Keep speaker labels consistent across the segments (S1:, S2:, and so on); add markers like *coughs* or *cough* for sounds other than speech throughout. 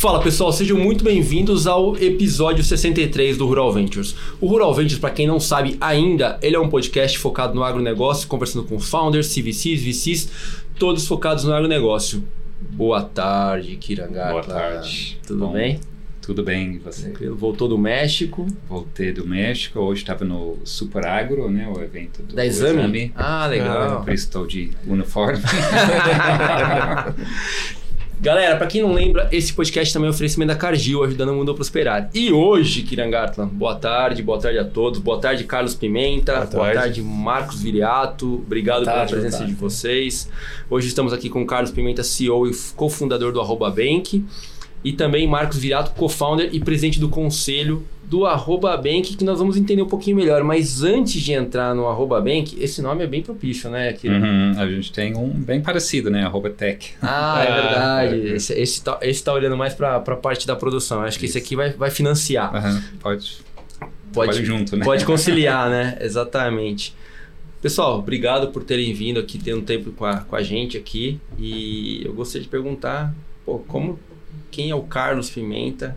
S1: Fala pessoal, sejam muito bem-vindos ao episódio 63 do Rural Ventures. O Rural Ventures, para quem não sabe ainda, ele é um podcast focado no agronegócio, conversando com founders, CVCs, VCs, todos focados no agronegócio. Boa tarde, Kirangata.
S2: Boa tarde.
S1: Tudo
S2: Bom,
S1: bem?
S2: Tudo bem, e você?
S1: Tranquilo. Voltou do México.
S2: Voltei do México, hoje estava no Super Agro, né, o evento do
S1: Da Exame? Ah, legal.
S2: Por isso estou de uniforme. *laughs*
S1: Galera, pra quem não lembra, esse podcast também é um oferecimento da Cargill, ajudando o mundo a prosperar. E hoje, Kirangatlan, boa tarde, boa tarde a todos. Boa tarde, Carlos Pimenta.
S3: Boa
S1: Boa tarde,
S3: tarde.
S1: Marcos Viriato. Obrigado
S3: tarde,
S1: pela presença
S3: tarde.
S1: de vocês. Hoje estamos aqui com Carlos Pimenta, CEO e cofundador do Arroba Bank. E também Marcos Viriato, co-founder e presidente do conselho do Arroba Bank, que nós vamos entender um pouquinho melhor. Mas antes de entrar no Arroba Bank, esse nome é bem propício, né, Kiran?
S2: Uhum, a gente tem um bem parecido, né, arroba tech.
S1: Ah, é
S3: Ah, *laughs*
S1: verdade.
S3: é.
S1: Esse, esse, tá, esse tá olhando mais pra, pra parte da produção. Acho que esse
S2: Isso.
S1: aqui vai, vai financiar.
S2: Aham, pode,
S1: Pode,
S2: pode junto, né?
S1: pode conciliar, *laughs* né? Exatamente. Pessoal, obrigado por terem vindo aqui, um tempo com a, com a gente aqui. E eu gostaria de perguntar, pô, como, quem é o Carlos Pimenta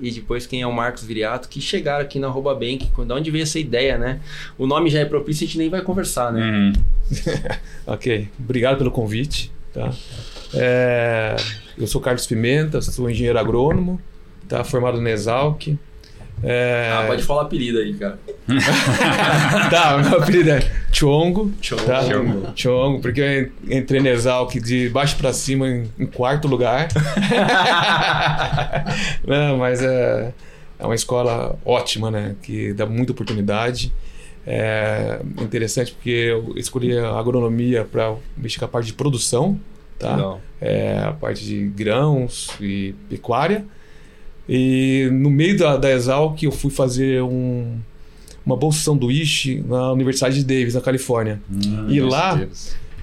S1: e depois quem é o Marcos Viriato, que chegaram aqui na Arroba Bank, de onde veio essa ideia, né? O nome já é propício, a gente nem vai conversar, né?
S2: Uhum. *laughs*
S3: Ok, obrigado pelo convite. Tá? É, eu sou Carlos Pimenta, sou engenheiro agrônomo, tá? formado na Exalc. É,
S1: Ah, pode falar apelido aí, cara. *laughs*
S3: tá, o meu apelido é Chongo.
S1: Chongo.
S3: Tá?
S2: Chongo.
S3: Chongo, porque eu entrei na Exalc de baixo para cima em, em quarto lugar. *laughs* Não, mas é, é uma escola ótima, né? Que dá muita oportunidade. É interessante porque eu escolhi a agronomia para mexer com a parte de produção, tá? É, a parte de grãos e pecuária. E no meio da, da Exalc eu fui fazer um, uma bolsa sanduíche na Universidade de Davis, na Califórnia.
S2: Hum,
S3: E lá-.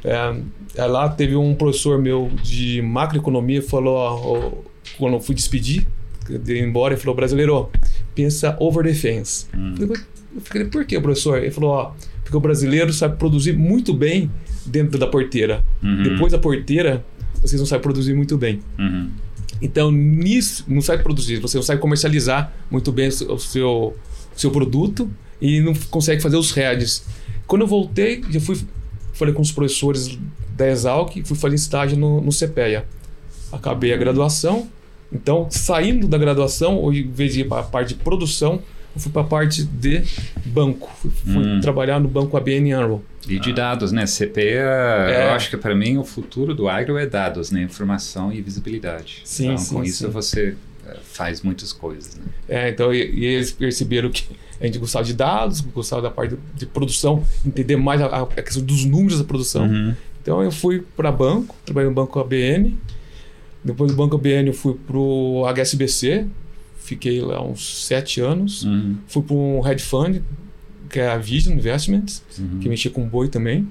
S3: É, é, lá teve um professor meu de macroeconomia falou, ó, quando eu fui despedir, de embora, ele falou, brasileiro, pensa over the fence.
S2: Hum.
S3: Eu falei, por que, professor? Ele falou, ó, porque o brasileiro sabe produzir muito bem dentro da porteira.
S2: Uhum.
S3: Depois da porteira, vocês não sabem produzir muito bem.
S2: Uhum.
S3: Então, nisso, não sabe produzir, você não sabe comercializar muito bem o seu, o seu, produto e não consegue fazer os heads. Quando eu voltei, já fui, falei com os professores da Exalc, fui fazer estágio no, no CPEA. Acabei a graduação, então, saindo da graduação, hoje, em vez de ir para a parte de produção, eu fui para a parte de banco. Fui,
S2: Hum.
S3: trabalhar no banco ABN AMRO.
S2: E de dados, né? CP,
S3: É.
S2: eu acho que para mim o futuro do agro é dados, né? Informação e visibilidade.
S3: Sim,
S2: então,
S3: sim,
S2: com isso
S3: sim.
S2: você eh, faz muitas coisas, né?
S3: É, então, e, e eles perceberam que a gente gostava de dados, gostava da parte de produção, entender mais a, a questão dos números da produção.
S2: Uhum.
S3: Então eu fui para banco, trabalhei no banco ABN. Depois do banco ABN eu fui pro HSBC, fiquei lá uns sete anos.
S2: Uhum.
S3: Fui para um hedge fund, que é a Vision Investments,
S2: Uhum.
S3: que mexia com boi também.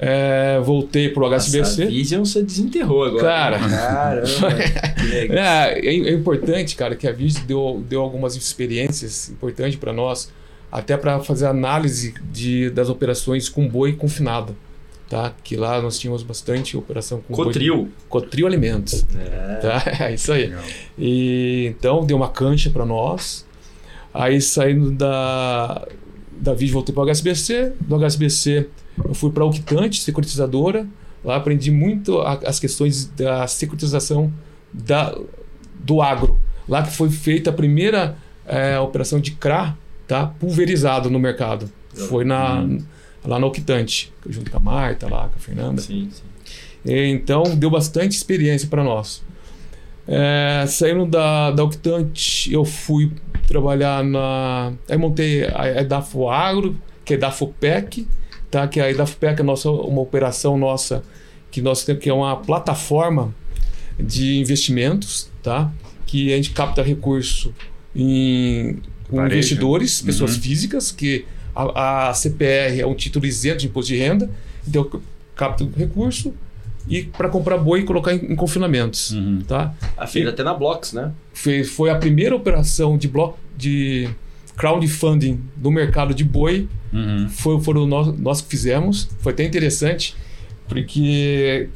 S3: É, voltei pro
S1: Nossa,
S3: HSBC.
S1: a Vision você desenterrou agora.
S3: Cara.
S1: Caramba. *laughs* que legal.
S3: É, é, é importante, cara, que a Vision deu, deu algumas experiências importantes para nós, até para fazer análise de, das operações com boi confinado. Tá? Que lá nós tínhamos bastante operação com boi.
S1: Cotril.
S3: Cotril Alimentos.
S1: É.
S3: Tá? *laughs* É isso aí.
S2: Legal.
S3: E então deu uma cancha para nós. Aí saindo da da Vision voltei para o HSBC, do HSBC eu fui para a Octante, securitizadora. Lá aprendi muito a- as questões da securitização da, do agro. Lá que foi feita a primeira eh, operação de CRA, tá? Pulverizado no mercado. Foi na
S2: Hum.
S3: Lá na Octante, junto com a Marta, lá com a Fernanda.
S1: Sim, sim.
S3: Então deu bastante experiência para nós. É, saindo da, da Octante, eu fui trabalhar na. Aí montei a Edafo Agro, que é a Edafopec, tá? que a Edafopec é nossa, uma operação nossa, que nós temos, que é uma plataforma de investimentos, tá? que a gente capta recurso em investidores, pessoas
S2: Uhum.
S3: físicas, que a, a CPR é um título isento de imposto de renda, então eu capto recurso e para comprar boi e colocar em, em confinamentos.
S2: Uhum.
S3: Tá?
S1: A feira até na Blocks, né?
S3: Foi, foi a primeira operação de, bloco, de crowdfunding do mercado de boi.
S2: Uhum.
S3: Foi, foram nós, nós que fizemos. Foi até interessante, porque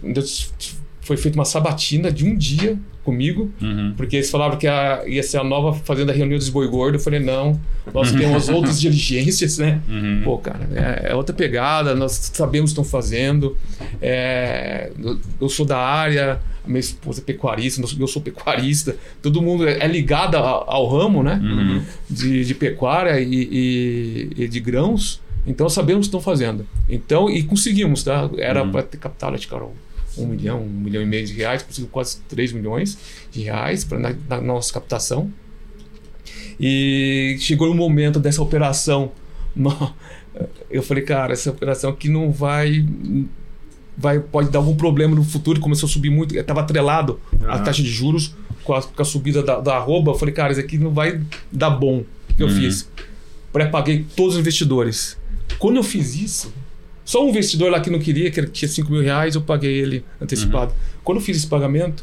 S3: foi feita uma sabatina de um dia comigo,
S2: Uhum.
S3: porque eles falavam que a- ia ser a nova fazenda Reunião dos Boi Gordo. Eu falei, não, nós temos outras *laughs* diligências, né?
S2: Uhum.
S3: Pô, cara, é, é outra pegada, nós sabemos o que estão fazendo. É, eu, sou da área, minha esposa é pecuarista, eu sou pecuarista, todo mundo é, é ligado ao, ao ramo, né?
S2: Uhum.
S3: De, de pecuária e, e- e de grãos. Então sabemos o que estão fazendo. Então, e conseguimos, tá? Era
S2: Uhum.
S3: para ter captado, acho que era um milhão, um milhão e meio de reais, conseguimos quase 3 milhões de reais pra, na, na nossa captação. E chegou o momento dessa operação. *laughs* Eu falei, cara, essa operação aqui não vai. vai pode dar algum problema no futuro. Começou a subir muito, estava atrelado a
S2: Ah.
S3: taxa de juros com a, com a subida da, da arroba. Eu falei, cara, isso aqui não vai dar bom. O que eu
S2: Uhum.
S3: fiz? Pré-paguei todos os investidores. Quando eu fiz isso, só um investidor lá que não queria, que tinha 5 mil reais, eu paguei ele antecipado. Quando eu fiz esse pagamento,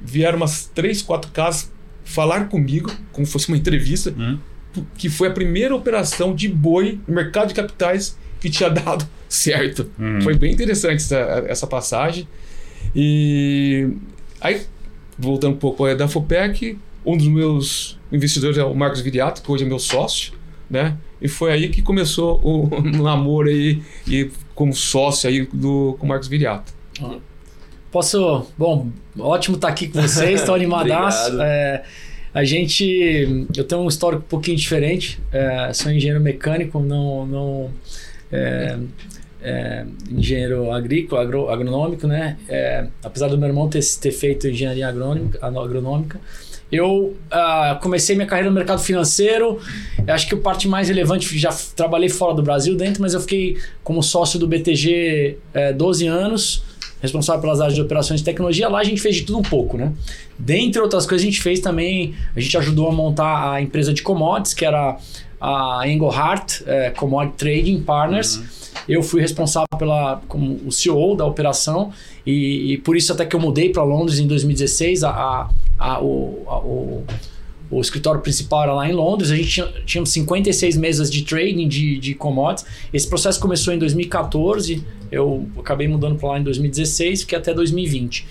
S3: vieram umas três, quatro casas falar comigo, como fosse uma entrevista,
S2: Uhum.
S3: que foi a primeira operação de boi no mercado de capitais que tinha *laughs* dado certo.
S2: Uhum.
S3: Foi bem interessante essa, essa passagem. E aí, voltando um pouco é da FOPEC, um dos meus investidores é o Marcos Viriato, que hoje é meu sócio, né? E foi aí que começou o *laughs* namoro aí, e como sócio aí do, com o Marcos Viriato.
S4: Posso. Bom, ótimo estar aqui com vocês, estou *laughs* animadaço.
S1: Obrigado.
S4: É, a gente. Eu tenho um histórico um pouquinho diferente. é, sou engenheiro mecânico, não. não é, é, engenheiro agrícola, agro- agronômico, né? É, apesar do meu irmão ter, ter feito engenharia agronômica, agronômica eu ah, comecei minha carreira no mercado financeiro. Acho que a parte mais relevante, já trabalhei fora do Brasil dentro, mas eu fiquei como sócio do BTG é, 12 anos, responsável pelas áreas de operações e tecnologia. Lá a gente fez de tudo um pouco, né? Dentre outras coisas, a gente fez também, a gente ajudou a montar a empresa de commodities, que era a Engelhardt é, Commodity Trading Partners. Eu fui responsável pela, como o CEO da operação e, e por isso até que eu mudei para Londres em 2016. A, a, a- o, a- o, o escritório principal era lá em Londres. A gente tinha, tínhamos 56 mesas de trading de, de commodities. Esse processo começou em 2014. Eu acabei mudando para lá em 2016, fiquei até 2020.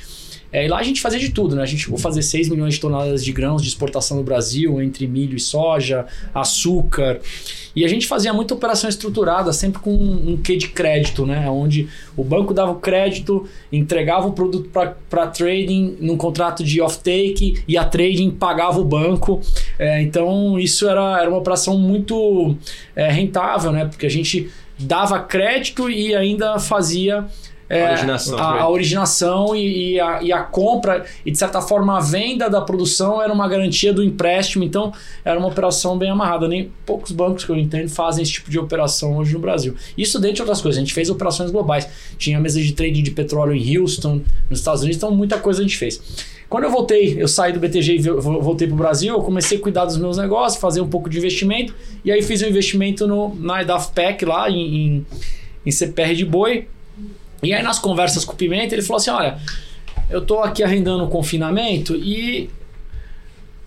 S4: É, e lá a gente fazia de tudo, né? A gente a fazer 6 milhões de toneladas de grãos de exportação no Brasil, entre milho e soja, açúcar. E a gente fazia muita operação estruturada, sempre com um quê de crédito, né? Onde o banco dava o crédito, entregava o produto para trading num contrato de off-take e a trading pagava o banco. É, então isso era, era uma operação muito é, rentável, né? Porque a gente dava crédito e ainda fazia é,
S1: Originação.
S4: a, a originação e, e a, e a compra, e de certa forma a venda da produção era uma garantia do empréstimo, então era uma operação bem amarrada. Nem poucos bancos que eu entendo fazem esse tipo de operação hoje no Brasil. Isso dentre outras coisas, a gente fez operações globais. Tinha mesa de trading de petróleo em Houston, nos Estados Unidos, então muita coisa a gente fez. Quando eu voltei, eu saí do BTG e vo- voltei para o Brasil, eu comecei a cuidar dos meus negócios, fazer um pouco de investimento, e aí fiz um investimento no, na EDAFPEC lá em, em, em CPR de boi. E aí nas conversas com o Pimenta, ele falou assim: olha, eu tô aqui arrendando o confinamento e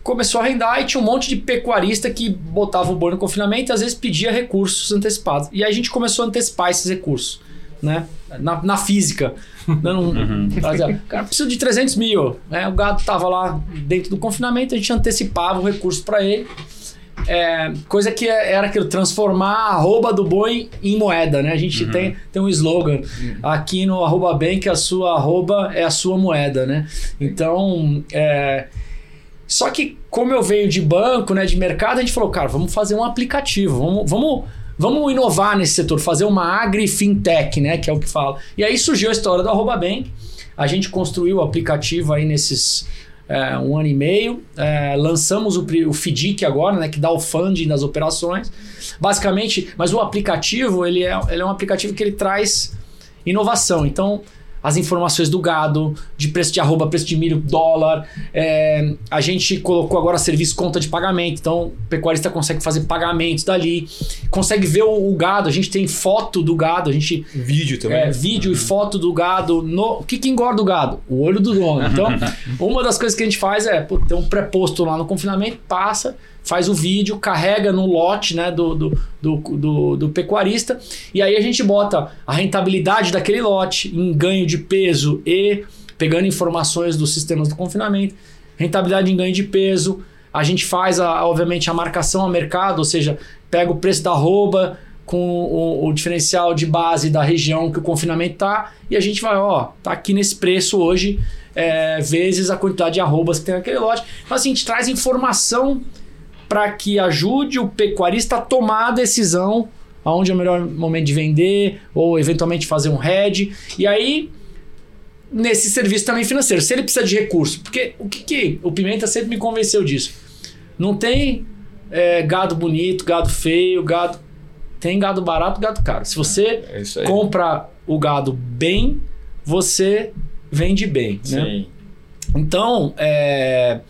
S4: começou a arrendar e tinha um monte de pecuarista que botava o boi no confinamento e às vezes pedia recursos antecipados. E aí a gente começou a antecipar esses recursos, né? Na, na física. Dando um, fazia, cara, preciso de 300 mil. Né? O gado tava lá dentro do confinamento, a gente antecipava o recurso para ele. É, coisa que era aquilo, transformar a arroba do boi em moeda, né? A gente tem, tem um slogan aqui no arroba bem que a sua arroba é a sua moeda, né? Então, é, só que como eu venho de banco, né, de mercado, a gente falou, cara, vamos fazer um aplicativo, vamos, vamos, vamos inovar nesse setor, fazer uma agri-fintech, né, que é o que fala. E aí surgiu a história do arroba bem, a gente construiu o aplicativo aí nesses é, um ano e meio. É, lançamos o, o FDIC agora, né, que dá o funding das operações. Basicamente, mas o aplicativo, ele é, ele é um aplicativo que ele traz inovação. Então, as informações do gado, de preço de arroba, preço de milho, dólar. é, a gente colocou agora serviço conta de pagamento. Então, o pecuarista consegue fazer pagamentos dali. Consegue ver o, o gado. A gente tem foto do gado. A gente
S3: Vídeo também.
S4: é, vídeo e foto do gado. No... O que, que engorda o gado? O olho do dono. Então, *laughs* uma das coisas que a gente faz é pô, ter um pré-posto lá no confinamento, passa, faz o vídeo, carrega no lote né, do, do, do, do, do pecuarista, e aí a gente bota a rentabilidade daquele lote em ganho de peso e pegando informações dos sistemas do confinamento, rentabilidade em ganho de peso. A gente faz, a, obviamente, a marcação a mercado, ou seja, pega o preço da arroba com o, o diferencial de base da região que o confinamento tá e a gente vai, ó, tá aqui nesse preço hoje, é, vezes a quantidade de arrobas que tem naquele lote. Então, assim, a gente traz informação para que ajude o pecuarista a tomar a decisão aonde é o melhor momento de vender ou eventualmente fazer um hedge. E aí nesse serviço também financeiro, se ele precisa de recurso, porque o que, que o Pimenta sempre me convenceu disso. Não tem é, gado bonito, gado feio, gado tem gado barato, gado caro. Se você
S3: É
S4: compra o gado bem, você vende bem, né?
S1: Sim.
S4: Então, é...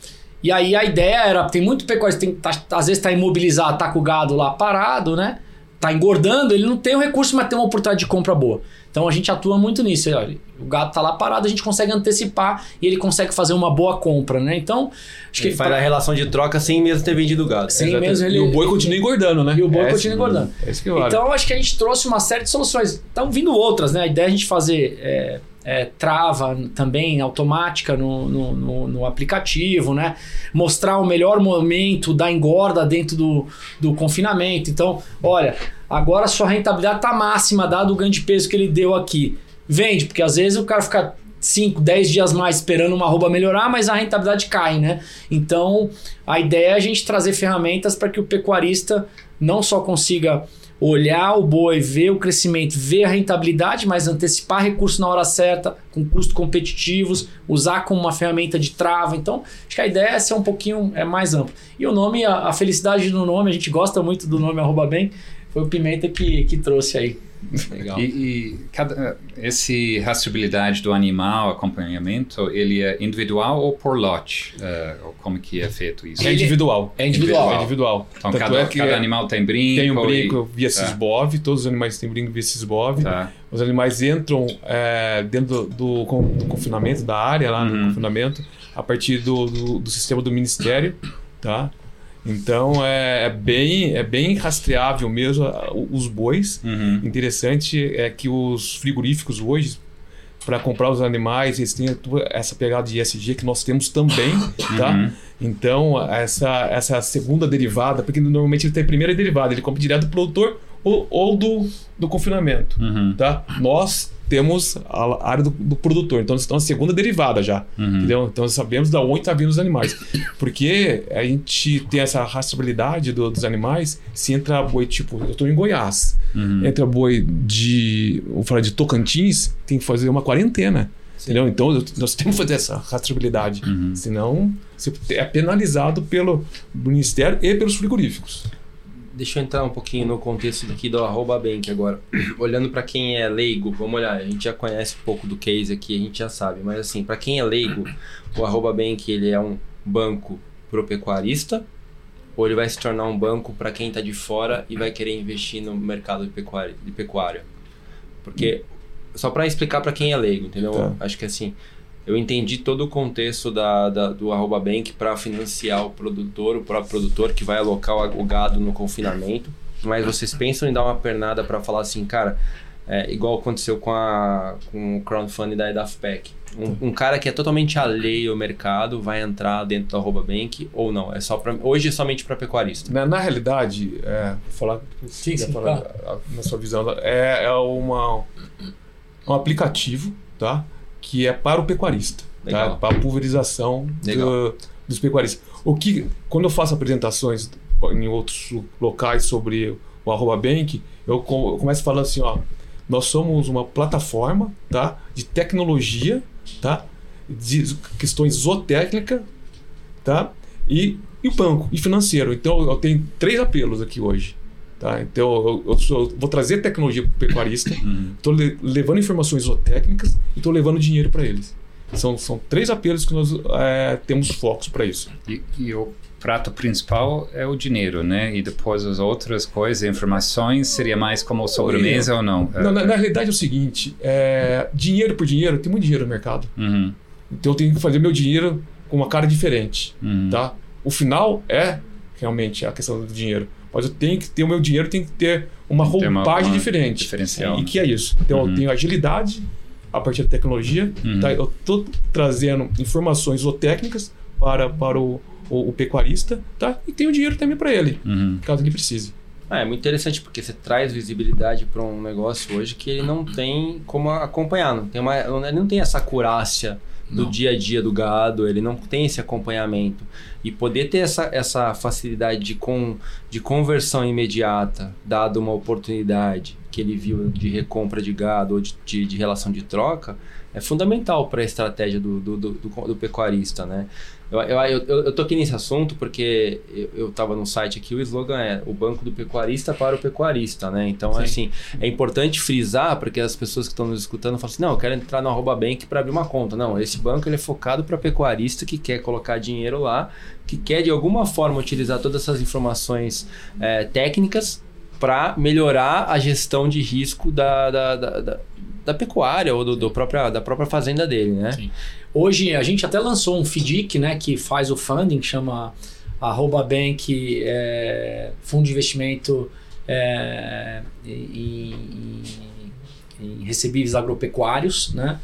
S4: E aí a ideia era, tem muito pecuarista, tem, tá, às vezes tá imobilizado, tá com o gado lá parado, né? Tá engordando, ele não tem o recurso, mas tem uma oportunidade de compra boa. Então a gente atua muito nisso. Olha, o gado tá lá parado, a gente consegue antecipar e ele consegue fazer uma boa compra, né? Então, acho que
S1: Ele faz a relação de troca sem mesmo ter vendido o gado.
S4: Sem
S3: Exatamente.
S4: mesmo ele-
S3: E o boi continua engordando, né?
S4: E o boi
S3: É,
S4: continua engordando.
S3: É isso que vale.
S4: Então, acho que a gente trouxe uma série de soluções. Estão vindo outras, né? A ideia é a gente fazer é, é, trava também automática no, no, no- no aplicativo, né? Mostrar o melhor momento da engorda dentro do, do confinamento. Então, olha, agora sua rentabilidade está máxima, dado o ganho de peso que ele deu aqui. Vende, porque às vezes o cara fica 5, 10 dias mais esperando uma arroba melhorar, mas a rentabilidade cai, né? Então, a ideia é a gente trazer ferramentas para que o pecuarista não só consiga olhar o boi, ver o crescimento, ver a rentabilidade, mas antecipar recurso na hora certa, com custos competitivos, usar como uma ferramenta de trava. Então, acho que a ideia é ser um pouquinho é, mais amplo. E o nome, a, a felicidade do nome, a gente gosta muito do nome arroba bem, foi o Pimenta que, que trouxe aí.
S1: Legal.
S2: E, e cada, esse rastreabilidade do animal, acompanhamento, ele é individual ou por lote? Eh, ou como que é feito isso?
S3: É individual.
S4: É individual.
S3: É individual.
S2: Então
S3: Tanto
S2: cada,
S3: é que
S2: cada
S3: é-
S2: animal tem brinco?
S3: tem um
S2: e-
S3: brinco via
S2: tá.
S3: Todos os animais têm brinco via Sisbov.
S2: Tá.
S3: Os animais entram é, dentro do, do do confinamento, da área lá no
S2: Uhum.
S3: confinamento, a partir do, do, do sistema do Ministério, tá? Então é, é bem, é bem rastreável mesmo os bois.
S2: Uhum.
S3: Interessante é que os frigoríficos hoje, para comprar os animais, eles têm essa pegada de ESG que nós temos também, tá?
S2: Uhum.
S3: Então, essa, essa segunda derivada, porque normalmente ele tem a primeira derivada, ele compra direto do produtor ou, ou do, do confinamento,
S2: Uhum.
S3: tá? Nós temos a área do, do produtor, então estamos na segunda derivada já,
S2: Uhum.
S3: entendeu? Então sabemos da onde está vindo os animais, *coughs* porque a gente tem essa rastreabilidade do- dos animais, se entra boi, tipo, eu estou em Goiás,
S2: Uhum.
S3: entra boi de, vou falar de Tocantins, tem que fazer uma quarentena. Entendeu? Então nós temos que fazer essa rastreabilidade.
S2: Uhum.
S3: Senão você é penalizado pelo Ministério e pelos frigoríficos.
S1: Deixa eu entrar um pouquinho no contexto daqui do arroba bank agora. *clears throat* Olhando para quem é leigo, vamos olhar, a gente já conhece um pouco do case aqui, a gente já sabe, mas assim, para quem é leigo, o arroba bank ele é um banco pro pecuarista ou ele vai se tornar um banco para quem está de fora e vai querer investir no mercado de pecuária? De pecuária? Porque só para explicar para quem é leigo, entendeu?
S3: Tá.
S1: Acho que assim, eu entendi todo o contexto da, da- do arroba bank para financiar o produtor, o próprio produtor que vai alocar o, gado no confinamento. Mas vocês pensam em dar uma pernada para falar assim, cara, é, igual aconteceu com, a, com o crowdfunding da EDAFPEC. Um, um cara que é totalmente alheio ao mercado vai entrar dentro do arroba bank ou não? É só pra, hoje é somente para pecuarista.
S3: Na, na realidade, é, vou falar,
S4: Sim, sim,
S3: falar a- na sua visão, é, é uma, um aplicativo tá? Que é para o pecuarista, tá? Para a pulverização do- dos pecuaristas. O que, quando eu faço apresentações em outros locais sobre o arroba bank, eu, co- eu começo falando assim, ó, nós somos uma plataforma tá? de tecnologia, tá? de questões zootécnicas tá? e, e o banco, e financeiro. Então eu tenho três apelos aqui hoje. Tá? Então eu, eu sou- vou trazer tecnologia para o pecuarista,
S2: Uhum.
S3: estou levando informações zootécnicas e estou levando dinheiro para eles. São, são três apelos que nós é, temos focos para isso.
S2: E, e o prato principal é o dinheiro, né? E depois as outras coisas, informações, seria mais como sobremesa ou não?
S3: Na, na- na realidade é o seguinte: é, dinheiro por dinheiro, tem muito dinheiro no mercado.
S2: Uhum.
S3: Então eu tenho que fazer meu dinheiro com uma cara diferente.
S2: Uhum.
S3: tá? O final é realmente a questão do dinheiro. Mas eu tenho que ter o meu dinheiro, tem que ter uma roupagem
S2: uma
S3: diferente.
S2: diferencial.
S3: E que é isso? Então
S2: Uhum.
S3: eu tenho agilidade, a partir da tecnologia.
S2: Uhum.
S3: Tá? Eu estou trazendo informações zootécnicas para, para o, o, o pecuarista tá? e tenho dinheiro também para ele,
S2: Uhum.
S3: caso ele precise.
S1: Ah, é muito interessante porque você traz visibilidade para um negócio hoje que ele não tem como acompanhar, não tem uma, ele não tem essa acurácia do
S2: Não.
S1: dia a dia do gado, ele não tem esse acompanhamento e poder ter essa, essa facilidade de, com, de conversão imediata, dado uma oportunidade que ele viu de recompra de gado ou de, de, de relação de troca, é fundamental para a estratégia do, do, do, do- do pecuarista, né? Eu, eu, eu, eu tô aqui nesse assunto porque eu, eu tava no site aqui, o slogan é o banco do pecuarista para o pecuarista, né? Então,
S4: Sim.
S1: assim, é importante frisar, porque as pessoas que estão nos escutando falam assim, não, eu quero entrar no arroba bank para abrir uma conta. Não, esse banco ele é focado para pecuarista que quer colocar dinheiro lá, que quer de alguma forma utilizar todas essas informações é, técnicas para melhorar a gestão de risco da, da, da, da- da pecuária ou do, do própria, da própria fazenda dele, né?
S4: Sim. Hoje a gente até lançou um FDIC, né, que faz o funding, chama arroba bank é, fundo de investimento é, em, em- recebíveis agropecuários, né?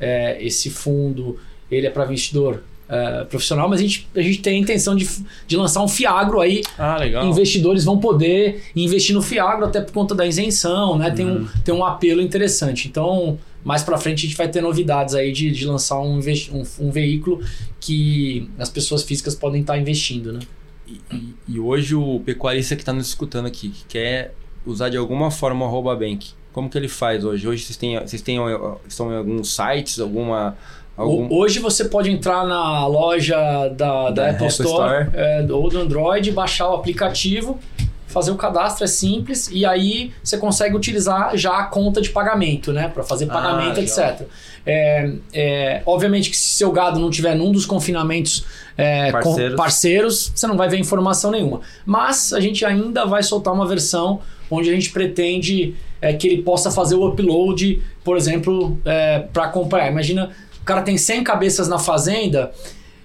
S4: É, esse fundo ele é para investidor é, profissional, mas a gente, a gente tem a intenção de, de lançar um Fiagro aí
S1: Ah, legal.
S4: investidores vão poder investir no Fiagro até por conta da isenção, né? Tem, um, tem um apelo interessante. Então, mais pra frente a gente vai ter novidades aí de, de lançar um, um, um veículo que as pessoas físicas podem estar investindo, né?
S1: E, e- e hoje o pecuarista que está nos escutando aqui, que quer usar de alguma forma o arroba bank, como que ele faz hoje? Hoje vocês têm, vocês têm ó, estão em alguns sites, alguma... algum...
S4: Hoje você pode entrar na loja da, da,
S1: Da
S4: Apple
S1: Apple
S4: Store,
S1: Store.
S4: é, ou do Android, baixar o aplicativo, fazer o cadastro, é simples, e aí você consegue utilizar já a conta de pagamento, né? Para fazer
S1: Ah,
S4: pagamento,
S1: legal.
S4: etc. É, é, obviamente que se seu gado não tiver num dos confinamentos é, com-
S1: Parceiros.
S4: parceiros, você não vai ver informação nenhuma. Mas a gente ainda vai soltar uma versão onde a gente pretende é, que ele possa fazer o upload, por exemplo, para acompanhar. Imagina, o cara tem 100 cabeças na fazenda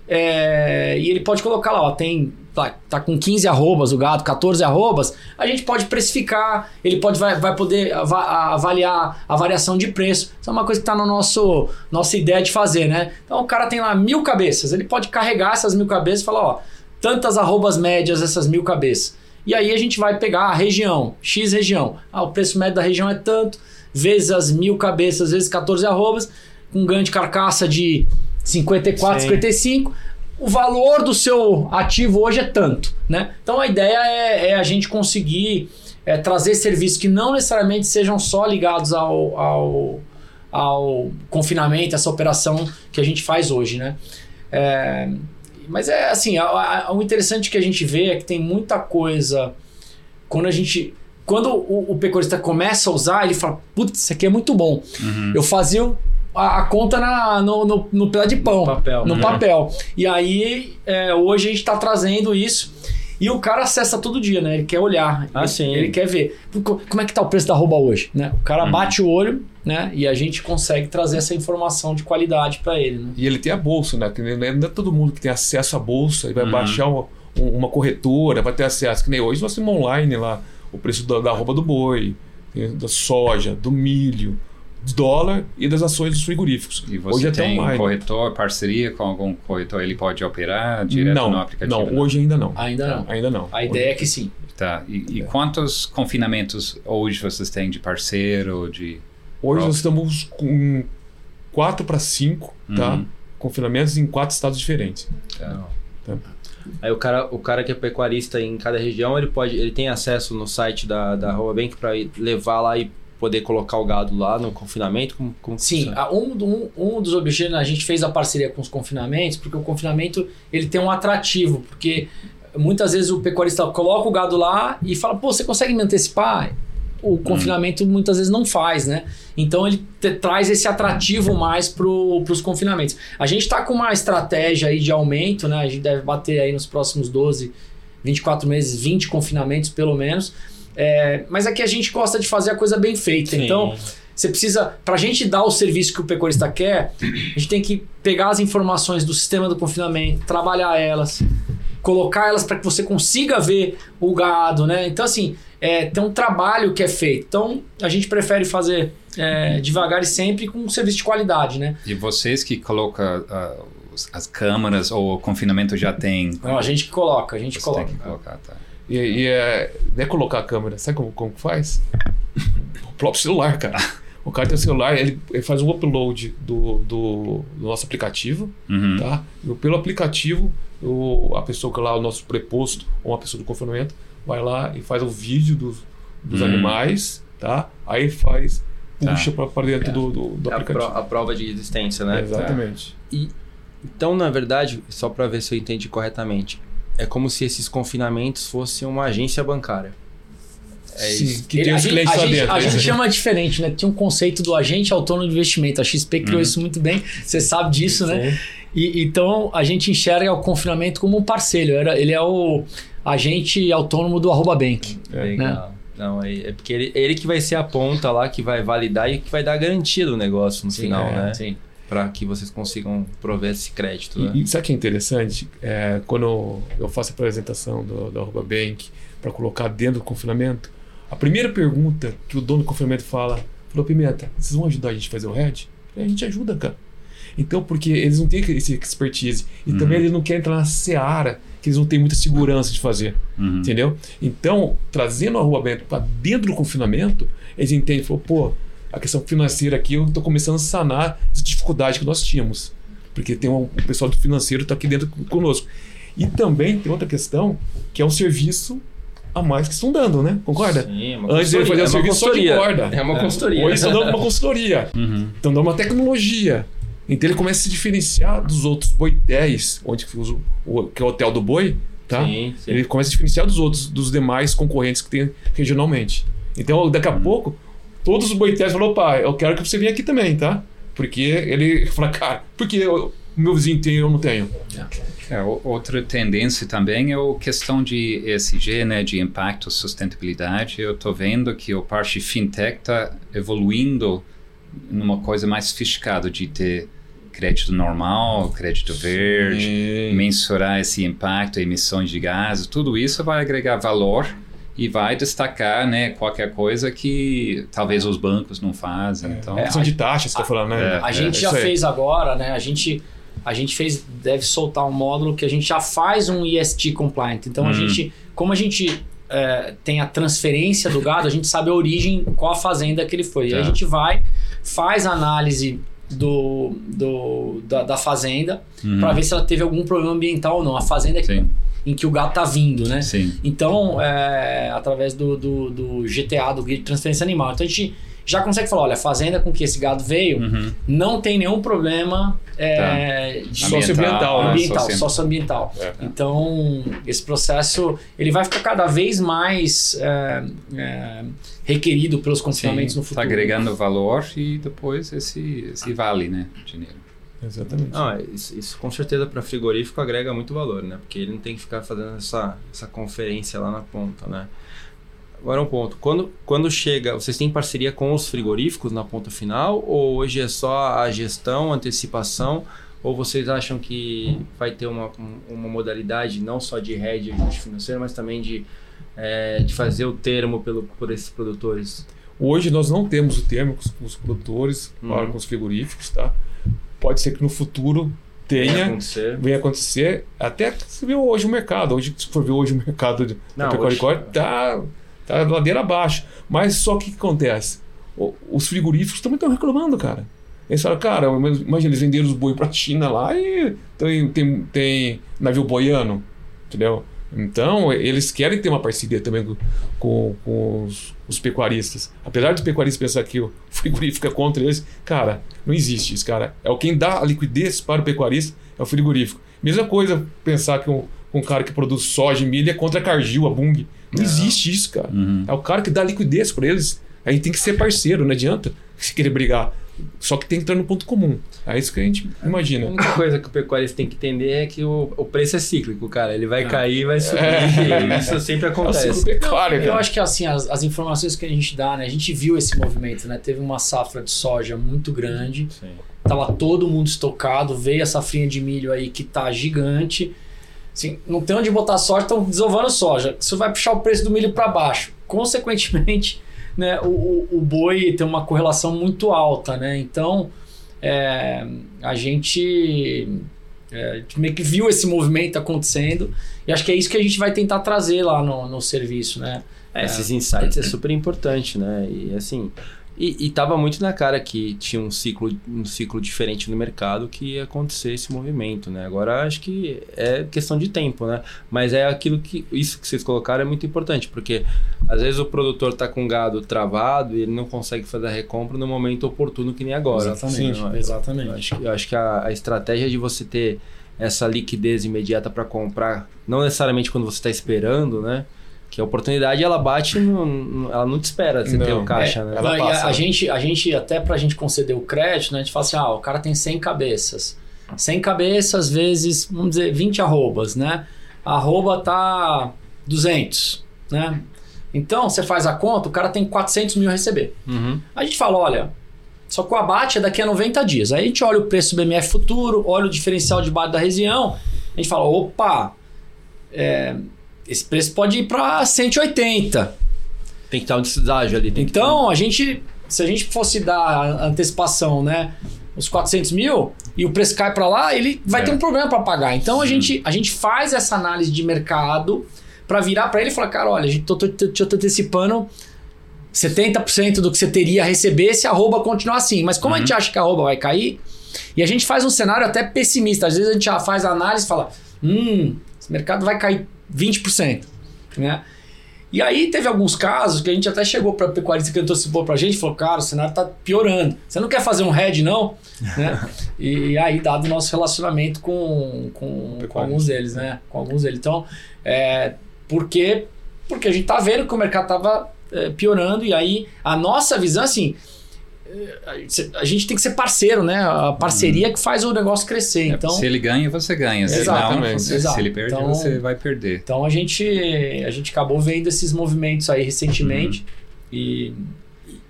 S4: é, e ele pode colocar lá, ó, tem tá, tá com 15 arrobas o gado, 14 arrobas, a gente pode precificar, ele pode vai, vai poder ava- avaliar a variação de preço. Isso é uma coisa que está na nosso nossa ideia de fazer, né? Então o cara tem lá mil cabeças, ele pode carregar essas mil cabeças e falar, ó, tantas arrobas médias essas mil cabeças. E aí a gente vai pegar a região, X região. Ah, o preço médio da região é tanto, vezes as mil cabeças, vezes 14 arrobas, com ganho de carcaça de 54,
S1: Sim.
S4: 55. O valor do seu ativo hoje é tanto, né? Então a ideia é, é a gente conseguir é, trazer serviços que não necessariamente sejam só ligados ao, ao, ao confinamento, essa operação que a gente faz hoje, né? É, mas é assim, a- a- o interessante que a gente vê é que tem muita coisa quando a gente quando o, o pecuarista começa a usar, ele fala, putz, isso aqui é muito bom.
S2: Uhum.
S4: Eu fazia a, a conta na, no, no, no pedaço de pão,
S1: No papel,
S4: no
S1: né?
S4: papel. E aí, é, hoje a gente está trazendo isso. E o cara acessa todo dia, né? Ele quer olhar.
S1: Ah,
S4: ele,
S1: sim.
S4: Ele quer ver. Co- Como é que tá o preço da arroba hoje, né? O cara
S2: Uhum.
S4: bate o olho, né? E a gente consegue trazer essa informação de qualidade para ele, né?
S3: E ele tem a bolsa, né? Que nem- não é todo mundo que tem acesso à bolsa e vai
S2: Uhum.
S3: baixar uma, um- uma corretora, vai ter acesso. Que nem hoje nós temos online lá o preço da, da roupa do boi, da soja, do milho, dólar e das ações dos frigoríficos.
S2: E você
S3: hoje é até
S2: tem
S3: online.
S2: corretor, parceria com algum corretor, ele pode operar direto
S3: não,
S2: no aplicativo?
S3: não, hoje ainda não.
S4: Ainda não.
S3: Ainda não.
S4: A ideia é que sim.
S2: Tá. E, e quantos confinamentos hoje vocês têm de parceiro, de...
S3: Hoje
S2: Pronto.
S3: nós estamos com 4 para 5, tá?
S2: Uhum.
S3: Confinamentos em quatro estados diferentes.
S2: Tá.
S1: Aí o cara, o cara que é pecuarista em cada região, ele pode, ele tem acesso no site da, da Bank para levar lá e poder colocar o gado lá no confinamento? Como, como
S4: Sim, a- um, um, um dos objetivos, a gente fez a parceria com os confinamentos, porque o confinamento ele tem um atrativo, porque muitas vezes o pecuarista coloca o gado lá e fala, pô, você consegue me antecipar? O confinamento muitas vezes não faz, né? Então ele te- traz esse atrativo mais para os confinamentos. A gente está com uma estratégia aí de aumento, né? A gente deve bater aí nos próximos 12, 24 meses, 20 confinamentos pelo menos. É, mas aqui a gente gosta de fazer a coisa bem feita.
S1: Sim.
S4: Então, você precisa, para a gente dar o serviço que o pecuarista quer, a gente tem que pegar as informações do sistema do confinamento, trabalhar elas, colocar elas para que você consiga ver o gado, né? Então, assim, é, tem um trabalho que é feito. Então, a gente prefere fazer é, devagar e sempre com um serviço de qualidade, né?
S2: E vocês que colocam uh, as câmaras ou o confinamento já tem?
S4: Não, a gente que coloca, a gente
S2: Você
S4: coloca.
S2: tem que colocar, tá.
S3: E, e é, não é colocar a câmera, sabe como, como que faz? *laughs* O próprio celular, cara. O cara tem o celular, ele, ele faz um upload do, do, do nosso aplicativo,
S2: Uhum.
S3: tá? E pelo aplicativo, o, a pessoa que é lá, o nosso preposto, ou uma pessoa do confinamento, vai lá e faz o vídeo dos, dos
S2: Hum.
S3: animais, tá? Aí faz,
S2: Tá.
S3: puxa pra, pra dentro
S2: É.
S3: do, do, do
S1: É a, pro-
S3: aplicativo.
S1: a prova de existência, né?
S3: Exatamente.
S1: Então, na verdade, só para ver se eu entendi corretamente, é como se esses confinamentos fossem uma agência bancária. É
S3: Sim,
S1: isso.
S3: que
S4: Ele-
S3: tem
S4: a
S3: os
S4: gente,
S3: clientes
S4: a
S3: lá
S4: gente-
S3: dentro.
S4: a gente
S3: né?
S4: chama diferente, né? Tinha um conceito do agente autônomo de investimento. A XP criou
S2: Uhum.
S4: isso muito bem, você sabe disso, né? E, então a gente enxerga o confinamento como um parceiro. Era, ele é o agente autônomo do arroba bank.
S1: Legal. Não, é, é porque ele, ele que vai ser a ponta lá que vai validar e que vai dar a garantia do negócio no final,
S3: é,
S1: né?
S4: Sim.
S1: Para que vocês consigam prover esse crédito, né?
S3: E, e sabe o que é interessante? É, quando eu faço a apresentação do, do Arroba Bank para colocar dentro do confinamento, a primeira pergunta que o dono do confinamento fala, falou, Pimenta, vocês vão ajudar a gente a fazer o falei, A gente ajuda, cara. Então, porque eles não têm esse expertise. E
S2: Uhum.
S3: também eles não querem entrar na seara, que eles não têm muita segurança de fazer.
S2: Uhum.
S3: Entendeu? Então, trazendo a Rua Bento para dentro do confinamento, eles entendem, falou, pô, a questão financeira aqui, eu estou começando a sanar essa dificuldade que nós tínhamos. Porque tem um, o pessoal do financeiro está aqui dentro conosco. E também tem outra questão, que é um serviço a mais que estão dando, né? Concorda?
S1: Sim, é uma
S3: Antes ele fazia
S1: consultoria, é
S3: o
S1: uma
S3: serviço só de corda.
S1: É uma consultoria.
S3: Hoje estão dando uma *laughs* consultoria.
S2: Uhum.
S3: Estão dando uma tecnologia. Então ele começa a se diferenciar dos outros boitéis, onde o, que é o hotel do boi, tá?
S1: Sim, sim.
S3: Ele começa a diferenciar dos outros, dos demais concorrentes que tem regionalmente. Então, daqui a pouco, todos os boitéis falam, opa, eu quero que você venha aqui também, tá? Porque ele *laughs* fala, cara, por que o meu vizinho tem e eu não tenho?
S2: É, o- outra tendência também é a questão de ESG, né, de impacto, sustentabilidade. Eu estou vendo que a parte fintech está evoluindo numa coisa mais sofisticada de ter crédito normal, crédito verde, mensurar esse impacto, emissões de gases, tudo isso vai agregar valor e vai destacar, né, qualquer coisa que talvez os bancos não fazem. Então,
S3: É, questão de taxas, você tá falando, né?
S2: é,
S4: A gente já
S3: isso aí.
S4: fez agora, né? A gente, a gente fez, deve soltar um módulo que a gente já faz um ESG compliant. Então a
S2: Hum.
S4: gente, como a gente é, tem a transferência do gado, a gente sabe a origem, qual a fazenda que ele foi. E aí a
S2: Tá.
S4: gente vai, faz a análise do, do, da, da fazenda
S2: uhum,
S4: para ver se ela teve algum problema ambiental ou não. A fazenda é
S2: sim,
S4: em que o gado tá vindo, né?
S2: sim.
S4: Então, é, através do, do, do GTA, do Guia de Transferência Animal. Então a gente já consegue falar, olha, a fazenda com que esse gado veio
S2: Uhum.
S4: não tem nenhum problema é, de
S3: Socioambiental, né?
S4: ambiental,
S2: Soci-
S4: socioambiental.
S3: É.
S4: Então, esse processo ele vai ficar cada vez mais é, é, requerido pelos confinamentos no
S2: Está
S4: futuro.
S2: agregando valor e depois esse, esse vale, né, dinheiro.
S3: Exatamente.
S1: É, isso, isso com certeza para frigorífico agrega muito valor, né? Porque ele não tem que ficar fazendo essa, essa conferência lá na ponta, né? Agora um ponto. Quando, quando chega, vocês têm parceria com os frigoríficos na ponta final? Ou hoje é só a gestão, antecipação? Ou vocês acham que vai ter uma, um- uma modalidade não só de hedge ajuste financeiro, mas também de, é, de fazer o termo pelo, por esses produtores?
S3: Hoje nós não temos o termo com os, com os produtores,
S1: Uhum.
S3: com os frigoríficos, tá? Pode ser que no futuro tenha,
S1: acontecer?
S3: venha acontecer, até que você viu hoje o mercado. Hoje, se for ver hoje o mercado de pecuária tá, tá ladeira abaixo. Mas só que o que acontece? O- os frigoríficos também estão reclamando, cara. Eles falam, cara, imagina, eles venderam os boi pra China lá e tem, tem, tem navio boiano, entendeu? Então, eles querem ter uma parceria também com, com, com os, os pecuaristas. Apesar dos pecuaristas pensar que o *laughs* frigorífico é contra eles, cara, não existe isso, cara. É o quem dá a liquidez para o pecuarista é o frigorífico. Mesma coisa pensar que um, um cara que produz soja e milho é contra a Cargill, a Bung. Não, existe isso, cara.
S2: Uhum.
S3: É o cara que dá liquidez para eles. Aí tem que ser parceiro, não adianta se querer brigar. Só que tem que entrar no ponto comum. É isso que a gente
S1: A
S3: imagina.
S1: única coisa que o pecuarista tem que entender é que o, o preço é cíclico, cara. Ele vai
S4: É.
S1: cair, vai subir.
S3: É.
S1: Isso sempre
S3: É o
S1: acontece.
S3: pecuário,
S4: Eu acho que assim, as, as informações que a gente dá, né? A gente viu esse movimento, né? Teve uma safra de soja muito grande.
S1: Sim.
S4: Tava todo mundo estocado, veio a safrinha de milho aí que tá gigante. assim, não tem onde botar soja, estão desovando soja. Isso vai puxar o preço do milho para baixo. Consequentemente, né, o, o, boi tem uma correlação muito alta, né? Então, é, a gente é, meio que viu esse movimento acontecendo e acho que é isso que a gente vai tentar trazer lá no, no serviço, né?
S1: É, esses insights é super importante, né? E assim, e, e tava muito na cara que tinha um ciclo, um ciclo diferente no mercado que ia acontecer esse movimento, né? Agora acho que é questão de tempo, né? Mas é aquilo que isso que vocês colocaram é muito importante, porque às vezes o produtor tá com gado travado e ele não consegue fazer a recompra no momento oportuno que nem agora.
S4: Exatamente. Sim, exatamente.
S1: Eu acho, eu acho que a, a estratégia de você ter essa liquidez imediata para comprar, não necessariamente quando você está esperando, né? Que a oportunidade ela bate, no, ela não te espera você não. ter o caixa, é, né?
S4: Ela passa, a, gente, a gente, até pra gente conceder o crédito, né? A gente fala assim, ah, o cara tem 100 cabeças. 100 cabeças vezes, vamos dizer, 20 arrobas, né? A arroba tá 200, né? Então, você faz a conta, o cara tem 400 mil a receber. Uhum. A gente fala, olha, só que o abate é daqui a 90 dias. Aí a gente olha o preço do BMF futuro, olha o diferencial de base da região, a gente fala, opa, é, esse preço pode ir para 180.
S1: Tem que estar um deságio ali.
S4: Então, a gente, se a gente fosse dar antecipação, né, os 400 mil e o preço cai para lá, ele vai é. ter um problema para pagar. Então, a gente, a gente faz essa análise de mercado para virar para ele e falar, cara, olha, a gente tô, tô, tô, tô antecipando 70% do que você teria a receber se a arroba continuar assim. Mas como uhum. a gente acha que a arroba vai cair, e a gente faz um cenário até pessimista. Às vezes a gente já faz a análise e fala, hum, esse mercado vai cair 20%. Né? E aí teve alguns casos que a gente até chegou para pecuarista que antecipou para a gente e falou, cara, o cenário está piorando. Você não quer fazer um head, não? *laughs* né? E aí, dado o nosso relacionamento com, com, com, alguns deles, né? Com alguns deles. Então, é, por quê? Porque a gente tá vendo que o mercado estava é, piorando e aí a nossa visão, assim, a gente tem que ser parceiro, né? A parceria uhum. que faz o negócio crescer. É, então,
S2: se ele ganha, você ganha. Se Exatamente. Não, se ele perde, então, você vai perder.
S4: Então a gente, a gente acabou vendo esses movimentos aí recentemente uhum. e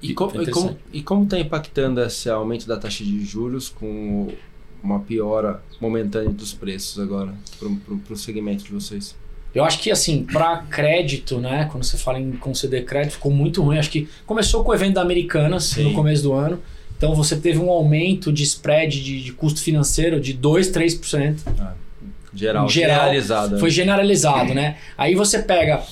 S1: e, como, e, como, e como está impactando esse aumento da taxa de juros com uma piora momentânea dos preços agora para o segmento de vocês?
S4: Eu acho que, assim, para crédito, né? Quando você fala em conceder crédito, ficou muito ruim. Acho que começou com o evento da Americanas Sim. no começo do ano. Então você teve um aumento de spread de, de custo financeiro de 2, 3%. Ah,
S1: geral, geral, generalizado.
S4: Foi generalizado, né? Aí você pega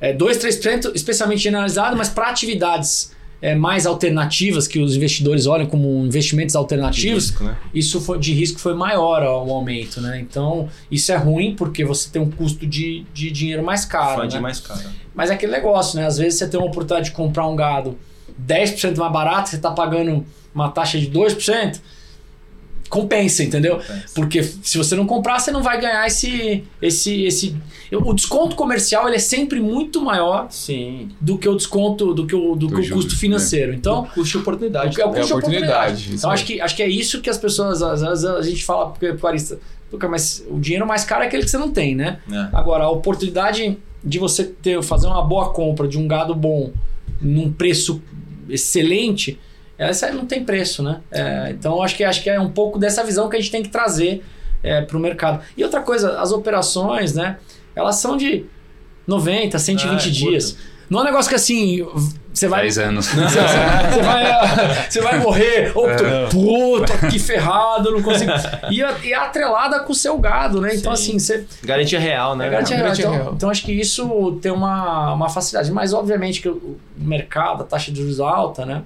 S4: é, 2, 3%, especialmente generalizado, mas para atividades é, mais alternativas que os investidores olham como investimentos alternativos, risco, né? isso foi, de risco foi maior o aumento, né? Então, isso é ruim porque você tem um custo de, de dinheiro mais caro. Né?
S1: mais caro.
S4: Mas é aquele negócio, né? Às vezes você tem uma oportunidade de comprar um gado 10% mais barato, você está pagando uma taxa de 2%, compensa, entendeu? Compensa. Porque se você não comprar, você não vai ganhar esse, esse, esse. O desconto comercial ele é sempre muito maior
S1: Sim.
S4: do que o desconto, do que o, do, do que o custo financeiro. Né? Então, o
S1: custo de oportunidade.
S4: É o custo de oportunidade. Então, acho que, acho que é isso que as pessoas, às vezes, a gente fala para o mas o dinheiro mais caro é aquele que você não tem, né? É. Agora, a oportunidade de você ter, fazer uma boa compra de um gado bom num preço excelente essa não tem preço, né? É, então acho que acho que é um pouco dessa visão que a gente tem que trazer é, para o mercado. E outra coisa, as operações, né? Elas são de 90, 120 ah, é, dias. Curto. Não é um negócio que assim. Você vai.
S2: 10 anos.
S4: Você, você, vai, *laughs* você vai morrer. Ou, é. puta, que ferrado, não consigo. E, e é atrelada com o seu gado, né? Então, Sim. assim, você.
S1: Garantia real, né?
S4: É garantia, real. Garantia então, real. Então, acho que isso tem uma, uma facilidade. Mas, obviamente, que o mercado, a taxa de juros alta, né?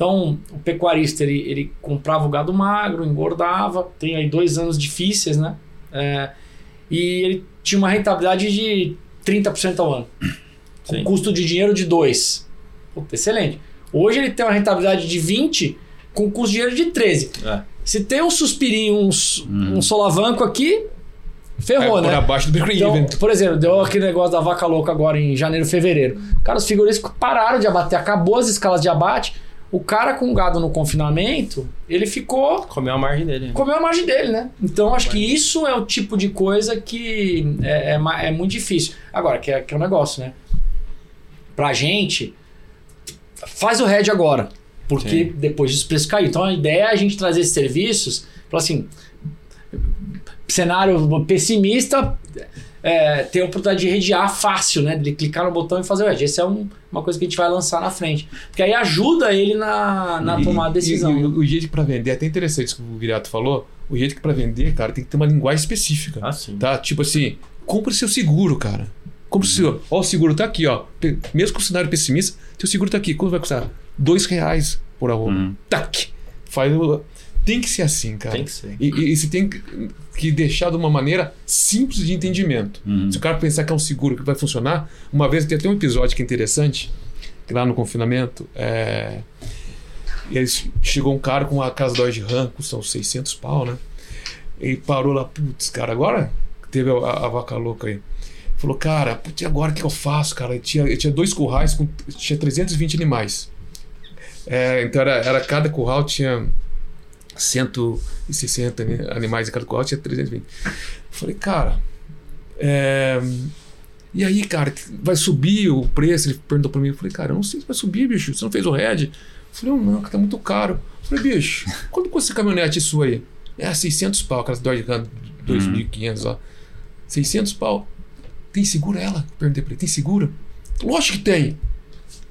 S4: Então, o pecuarista, ele, ele comprava o gado magro, engordava, tem aí dois anos difíceis, né? É, e ele tinha uma rentabilidade de 30% ao ano. Com custo de dinheiro de 2. excelente. Hoje ele tem uma rentabilidade de 20 com custo de dinheiro de 13. É. Se tem um suspirinho, um, uhum. um solavanco aqui, ferrou, é,
S3: né? Abaixo do
S4: então, Por exemplo, deu aquele negócio da vaca louca agora em janeiro, fevereiro. Cara, os figuristas pararam de abater, acabou as escalas de abate o cara com gado no confinamento, ele ficou.
S1: Comeu a margem dele. Né?
S4: Comeu a margem dele, né? Então acho que isso é o tipo de coisa que é, é, é muito difícil. Agora, que é, que é um negócio, né? Pra gente, faz o head agora. Porque Sim. depois os preços caíram. Então a ideia é a gente trazer esses serviços, falar assim. cenário pessimista, é, tem a oportunidade de redear fácil, né? De clicar no botão e fazer o hedge. Essa é um, uma coisa que a gente vai lançar na frente. Porque aí ajuda ele na, na
S3: E-
S4: tomada de decisão.
S3: E, e o jeito para vender, é até interessante isso que o Virato falou. O jeito que para vender, cara, tem que ter uma linguagem específica.
S1: Ah, sim.
S3: Tá? Tipo assim, compre seu seguro, cara. Compre o seu. Ó, o seguro tá aqui, ó. Mesmo com o cenário pessimista, teu seguro tá aqui. Quanto vai custar? Dois reais por arroba.
S2: Uhum.
S3: Tac! Faz o... Tem que ser assim, cara.
S1: Tem que ser.
S3: E, e, e você tem que- que deixar de uma maneira simples de entendimento.
S2: Uhum.
S3: Se o cara pensar que é um seguro que vai funcionar, uma vez tem até um episódio que é interessante, que lá no confinamento, é... e aí chegou um cara com uma casa Dodge Ram, custa uns 600 pau, né? E parou lá, putz, cara, agora teve a, a vaca louca aí. Falou, cara, putz, agora o que eu faço, cara? Eu tinha, eu tinha dois currais, com, tinha 320 animais. É, então era, era cada curral tinha 160 ani- animais em cada curral, tinha 320. Falei, cara, é, e aí, cara, vai subir o preço? Ele perguntou pra mim. Eu falei, cara, eu não sei se vai subir, bicho. Você não fez o head? Eu falei, "Oh, não, que tá muito caro. Eu falei, bicho, quanto custa essa caminhonete sua aí? É, 600 pau, aquelas Dodge Ram 2.500 lá. 600 pau. Tem seguro ela? Perguntei pra ele, tem seguro? Lógico que tem.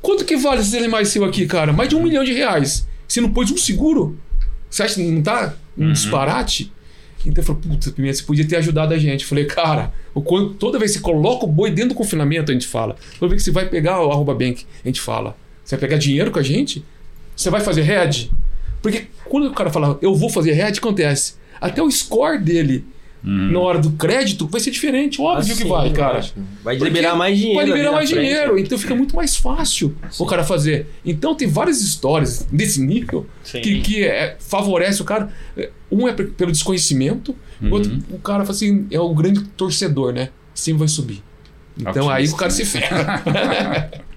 S3: Quanto que vale esses animais seu aqui, cara? Mais de um milhão de reais. Você não pôs um seguro? Você acha que não tá um disparate? Então eu falei, putz, Pimenta, você podia ter ajudado a gente. Eu falei, cara, toda vez que você coloca o boi dentro do confinamento, a gente fala. Toda vez que você vai pegar o arroba bank, a gente fala. Você vai pegar dinheiro com a gente? Você vai fazer head? Porque quando o cara fala, eu vou fazer head, acontece. Até o score dele
S2: Uhum.
S3: na hora do crédito vai ser diferente, óbvio
S1: Ah,
S3: que
S1: sim,
S3: vai, cara.
S1: Vai liberar mais dinheiro.
S3: Vai liberar mais
S1: frente.
S3: dinheiro, então fica muito mais fácil o cara fazer. Então tem várias histórias desse nível
S1: Sim.
S3: que, que é, favorece o cara. Um é pe- pelo desconhecimento, o outro
S2: Uhum.
S3: o cara fala assim, é o grande torcedor, né? Sempre vai subir. Então aí o cara se ferra. *laughs*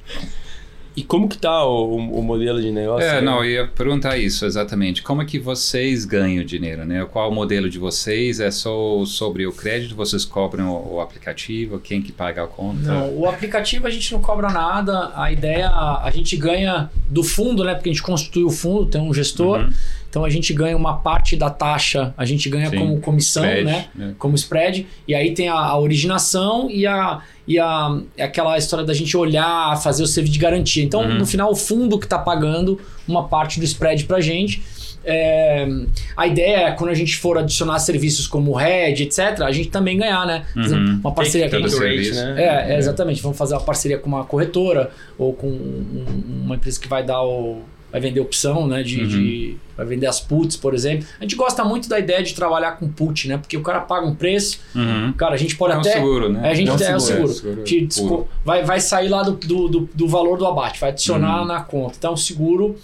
S5: E como que tá o, o modelo de negócio?
S2: É,
S5: aí?
S2: não, eu ia perguntar isso exatamente. Como é que vocês ganham dinheiro, né? Qual o modelo de vocês? É só sobre o crédito? Vocês cobram o, o aplicativo? Quem que paga a conta?
S4: Não, o aplicativo a gente não cobra nada. A ideia, a gente ganha do fundo, né? Porque a gente constitui o fundo, tem um gestor.
S2: Uhum.
S4: Então a gente ganha uma parte da taxa, a gente ganha
S2: Sim,
S4: como comissão,
S2: spread,
S4: né?
S2: né?
S4: Como spread. E aí tem a, a originação e a e a, é aquela história da gente olhar, fazer o serviço de garantia. Então,
S2: Uhum.
S4: no final, o fundo que está pagando uma parte do spread para a gente. É, a ideia é, quando a gente for adicionar serviços como Red, etc., a gente também ganhar, né? Exemplo,
S2: Uhum.
S4: uma parceria com
S1: Rate, né?
S4: é, é, exatamente. Vamos fazer uma parceria com uma corretora ou com um- uma empresa que vai dar o. Vai vender opção, né? De,
S2: Uhum.
S4: de- vai vender as puts, por exemplo. A gente gosta muito da ideia de trabalhar com put, né? Porque o cara paga um preço,
S2: Uhum.
S4: cara, a gente pode
S2: É um
S4: até.
S2: seguro, né?
S4: É, a gente
S3: É um
S4: é, o
S3: seguro,
S4: seguro.
S2: é, seguro
S4: desco- vai, vai sair lá do, do, do, do valor do abate, vai adicionar
S2: Uhum.
S4: na conta. Então, o seguro,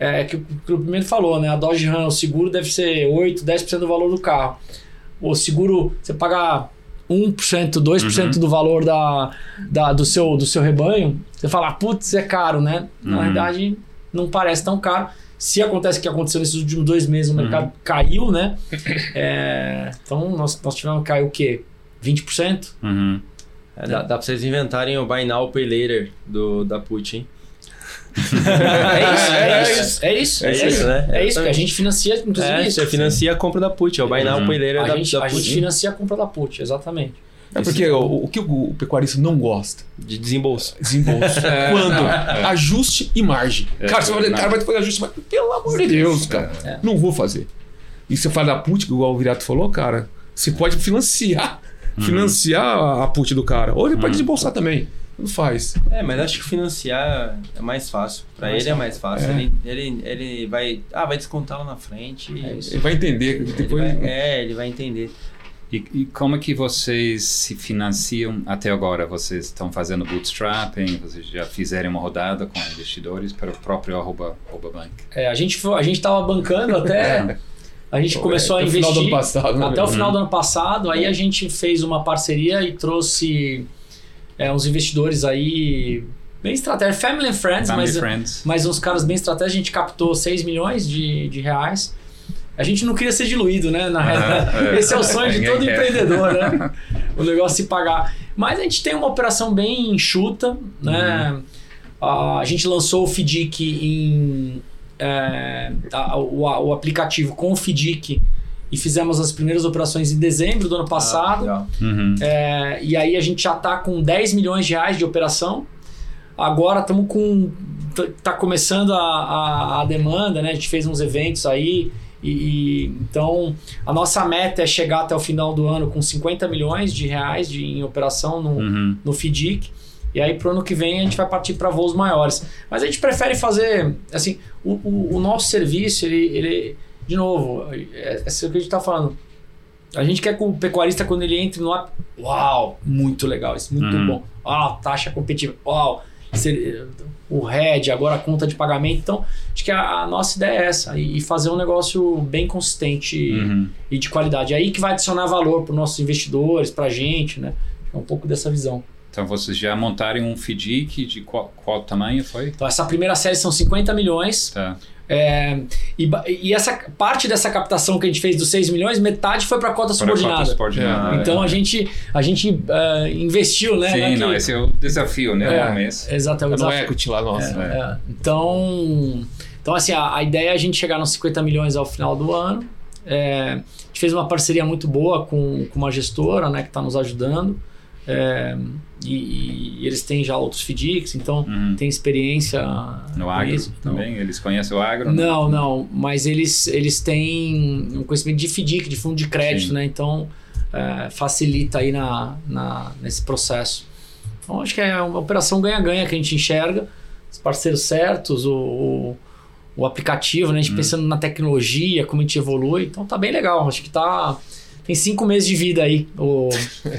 S4: é que o que o primeiro falou, né? A Dodge Ram, o seguro deve ser 8, 10% do valor do carro. O seguro, você pagar 1%, 2%
S2: Uhum.
S4: do valor da, da, do, seu, do seu rebanho, você fala, putz, é caro, né? Na
S2: Uhum.
S4: verdade, não parece tão caro. Se acontece o que aconteceu nesses últimos dois meses, o
S2: Uhum.
S4: mercado caiu, né? É, então, nós, nós tivemos que cair o quê? 20%?
S2: Uhum.
S1: É, dá, dá pra vocês inventarem o Buy Now Pay Later do, da Put, hein? *laughs*
S4: É isso, é isso, é isso.
S1: É isso, né?
S4: É isso, que a gente financia, inclusive,
S1: É,
S4: isso.
S1: você financia a compra da Put, é o Buy Now
S2: Uhum.
S1: Pay Later
S4: A
S1: da,
S4: gente,
S1: da
S4: a gente financia a compra da put, exatamente.
S3: É porque o, o que o, o pecuarista não gosta?
S1: De desembolso.
S3: Desembolso. *laughs* Quando? Ajuste e margem.
S2: É,
S3: cara, você vai,
S2: não.
S3: cara, vai fazer ajuste, mas pelo amor de Deus, cara.
S4: É.
S3: Não vou fazer. E você fala da put, igual o Virato falou, cara, você pode financiar. Financiar a- a put do cara. Ou ele pode desembolsar também. Não faz.
S1: É, mas acho que financiar é mais fácil. Pra
S4: Mais
S1: ele é mais fácil.
S3: É.
S1: Ele, ele, ele vai. Ah, vai descontar lá na frente.
S4: É isso.
S3: Ele vai entender.
S1: Ele
S3: Depois,
S1: vai- é, ele vai entender.
S2: E, e como é que vocês se financiam até agora? Vocês estão fazendo bootstrapping? Vocês já fizeram uma rodada com investidores para o próprio arroba, arroba bank?
S4: É, a gente a gente tava bancando até. *laughs* A gente começou a
S3: Até o
S4: investir.
S3: final do ano passado, né,
S4: até o final do ano passado. Aí a gente fez uma parceria e trouxe é, uns investidores aí bem estratégicos, family and friends,
S2: Family
S4: mas,
S2: Friends?
S4: mas uns caras bem estratégicos. A gente captou 6 milhões de, de reais. A gente não queria ser diluído, né? Na realidade,
S2: é.
S4: esse é o sonho de todo empreendedor, né? *laughs* O negócio se pagar. Mas a gente tem uma operação bem enxuta, né?
S2: Uhum.
S4: A gente lançou o FDIC em. é, a- o, a- o aplicativo com o FDIC e fizemos as primeiras operações em dezembro do ano passado.
S1: legal.
S2: Uhum.
S4: É, e aí a gente já está com 10 milhões de reais de operação. Agora estamos com. t- tá começando a, a, a demanda, né? A gente fez uns eventos aí. E, então a nossa meta é chegar até o final do ano com 50 milhões de reais de, em operação no,
S2: Uhum.
S4: no FIDIC. E aí pro ano que vem a gente vai partir para voos maiores. Mas a gente prefere fazer, assim, o, o, o nosso serviço, ele, ele de novo, é, é isso que a gente tá falando. A gente quer que o pecuarista, quando ele entre no app, uau, muito legal, isso muito
S2: Uhum.
S4: bom. Uau, taxa competitiva, uau, o RED, agora a conta de pagamento. Então, acho que a, a nossa ideia é essa, e fazer um negócio bem consistente
S2: Uhum.
S4: e de qualidade. É aí que vai adicionar valor para os nossos investidores, para a gente, né? É um pouco dessa visão.
S2: Então vocês já montaram um FDIC de qual, qual tamanho foi?
S4: Então, essa primeira série são 50 milhões.
S2: Tá.
S4: É, e, e essa parte dessa captação que a gente fez dos 6 milhões, metade foi para cota
S2: Para cota
S4: subordinada.
S2: subordinada.
S4: Então a gente, a gente é, investiu, né?
S2: Sim,
S4: né,
S2: não,
S4: que-
S2: esse é o desafio, né?
S4: É. Exatamente.
S3: Não é equity lá, nossa.
S2: É.
S4: É, Então, então assim, a, a ideia é a gente chegar nos 50 milhões ao final do ano. É, a gente fez uma parceria muito boa com, com uma gestora, né, que está nos ajudando. E, e eles têm já outros FDICs, então
S2: Uhum.
S4: tem experiência
S2: No agro
S4: isso. Então,
S2: também? Eles conhecem o agro? né?
S4: Não, não, mas eles, eles têm um conhecimento de FDIC, de fundo de crédito,
S2: Sim.
S4: né? Então é, facilita aí na, na, nesse processo. Então acho que é uma operação ganha-ganha que a gente enxerga, os parceiros certos, o, o, o aplicativo, né? A gente
S2: Hum.
S4: pensando na tecnologia, como a gente evolui, então tá bem legal. Acho que tá. Tem cinco meses de vida aí. O,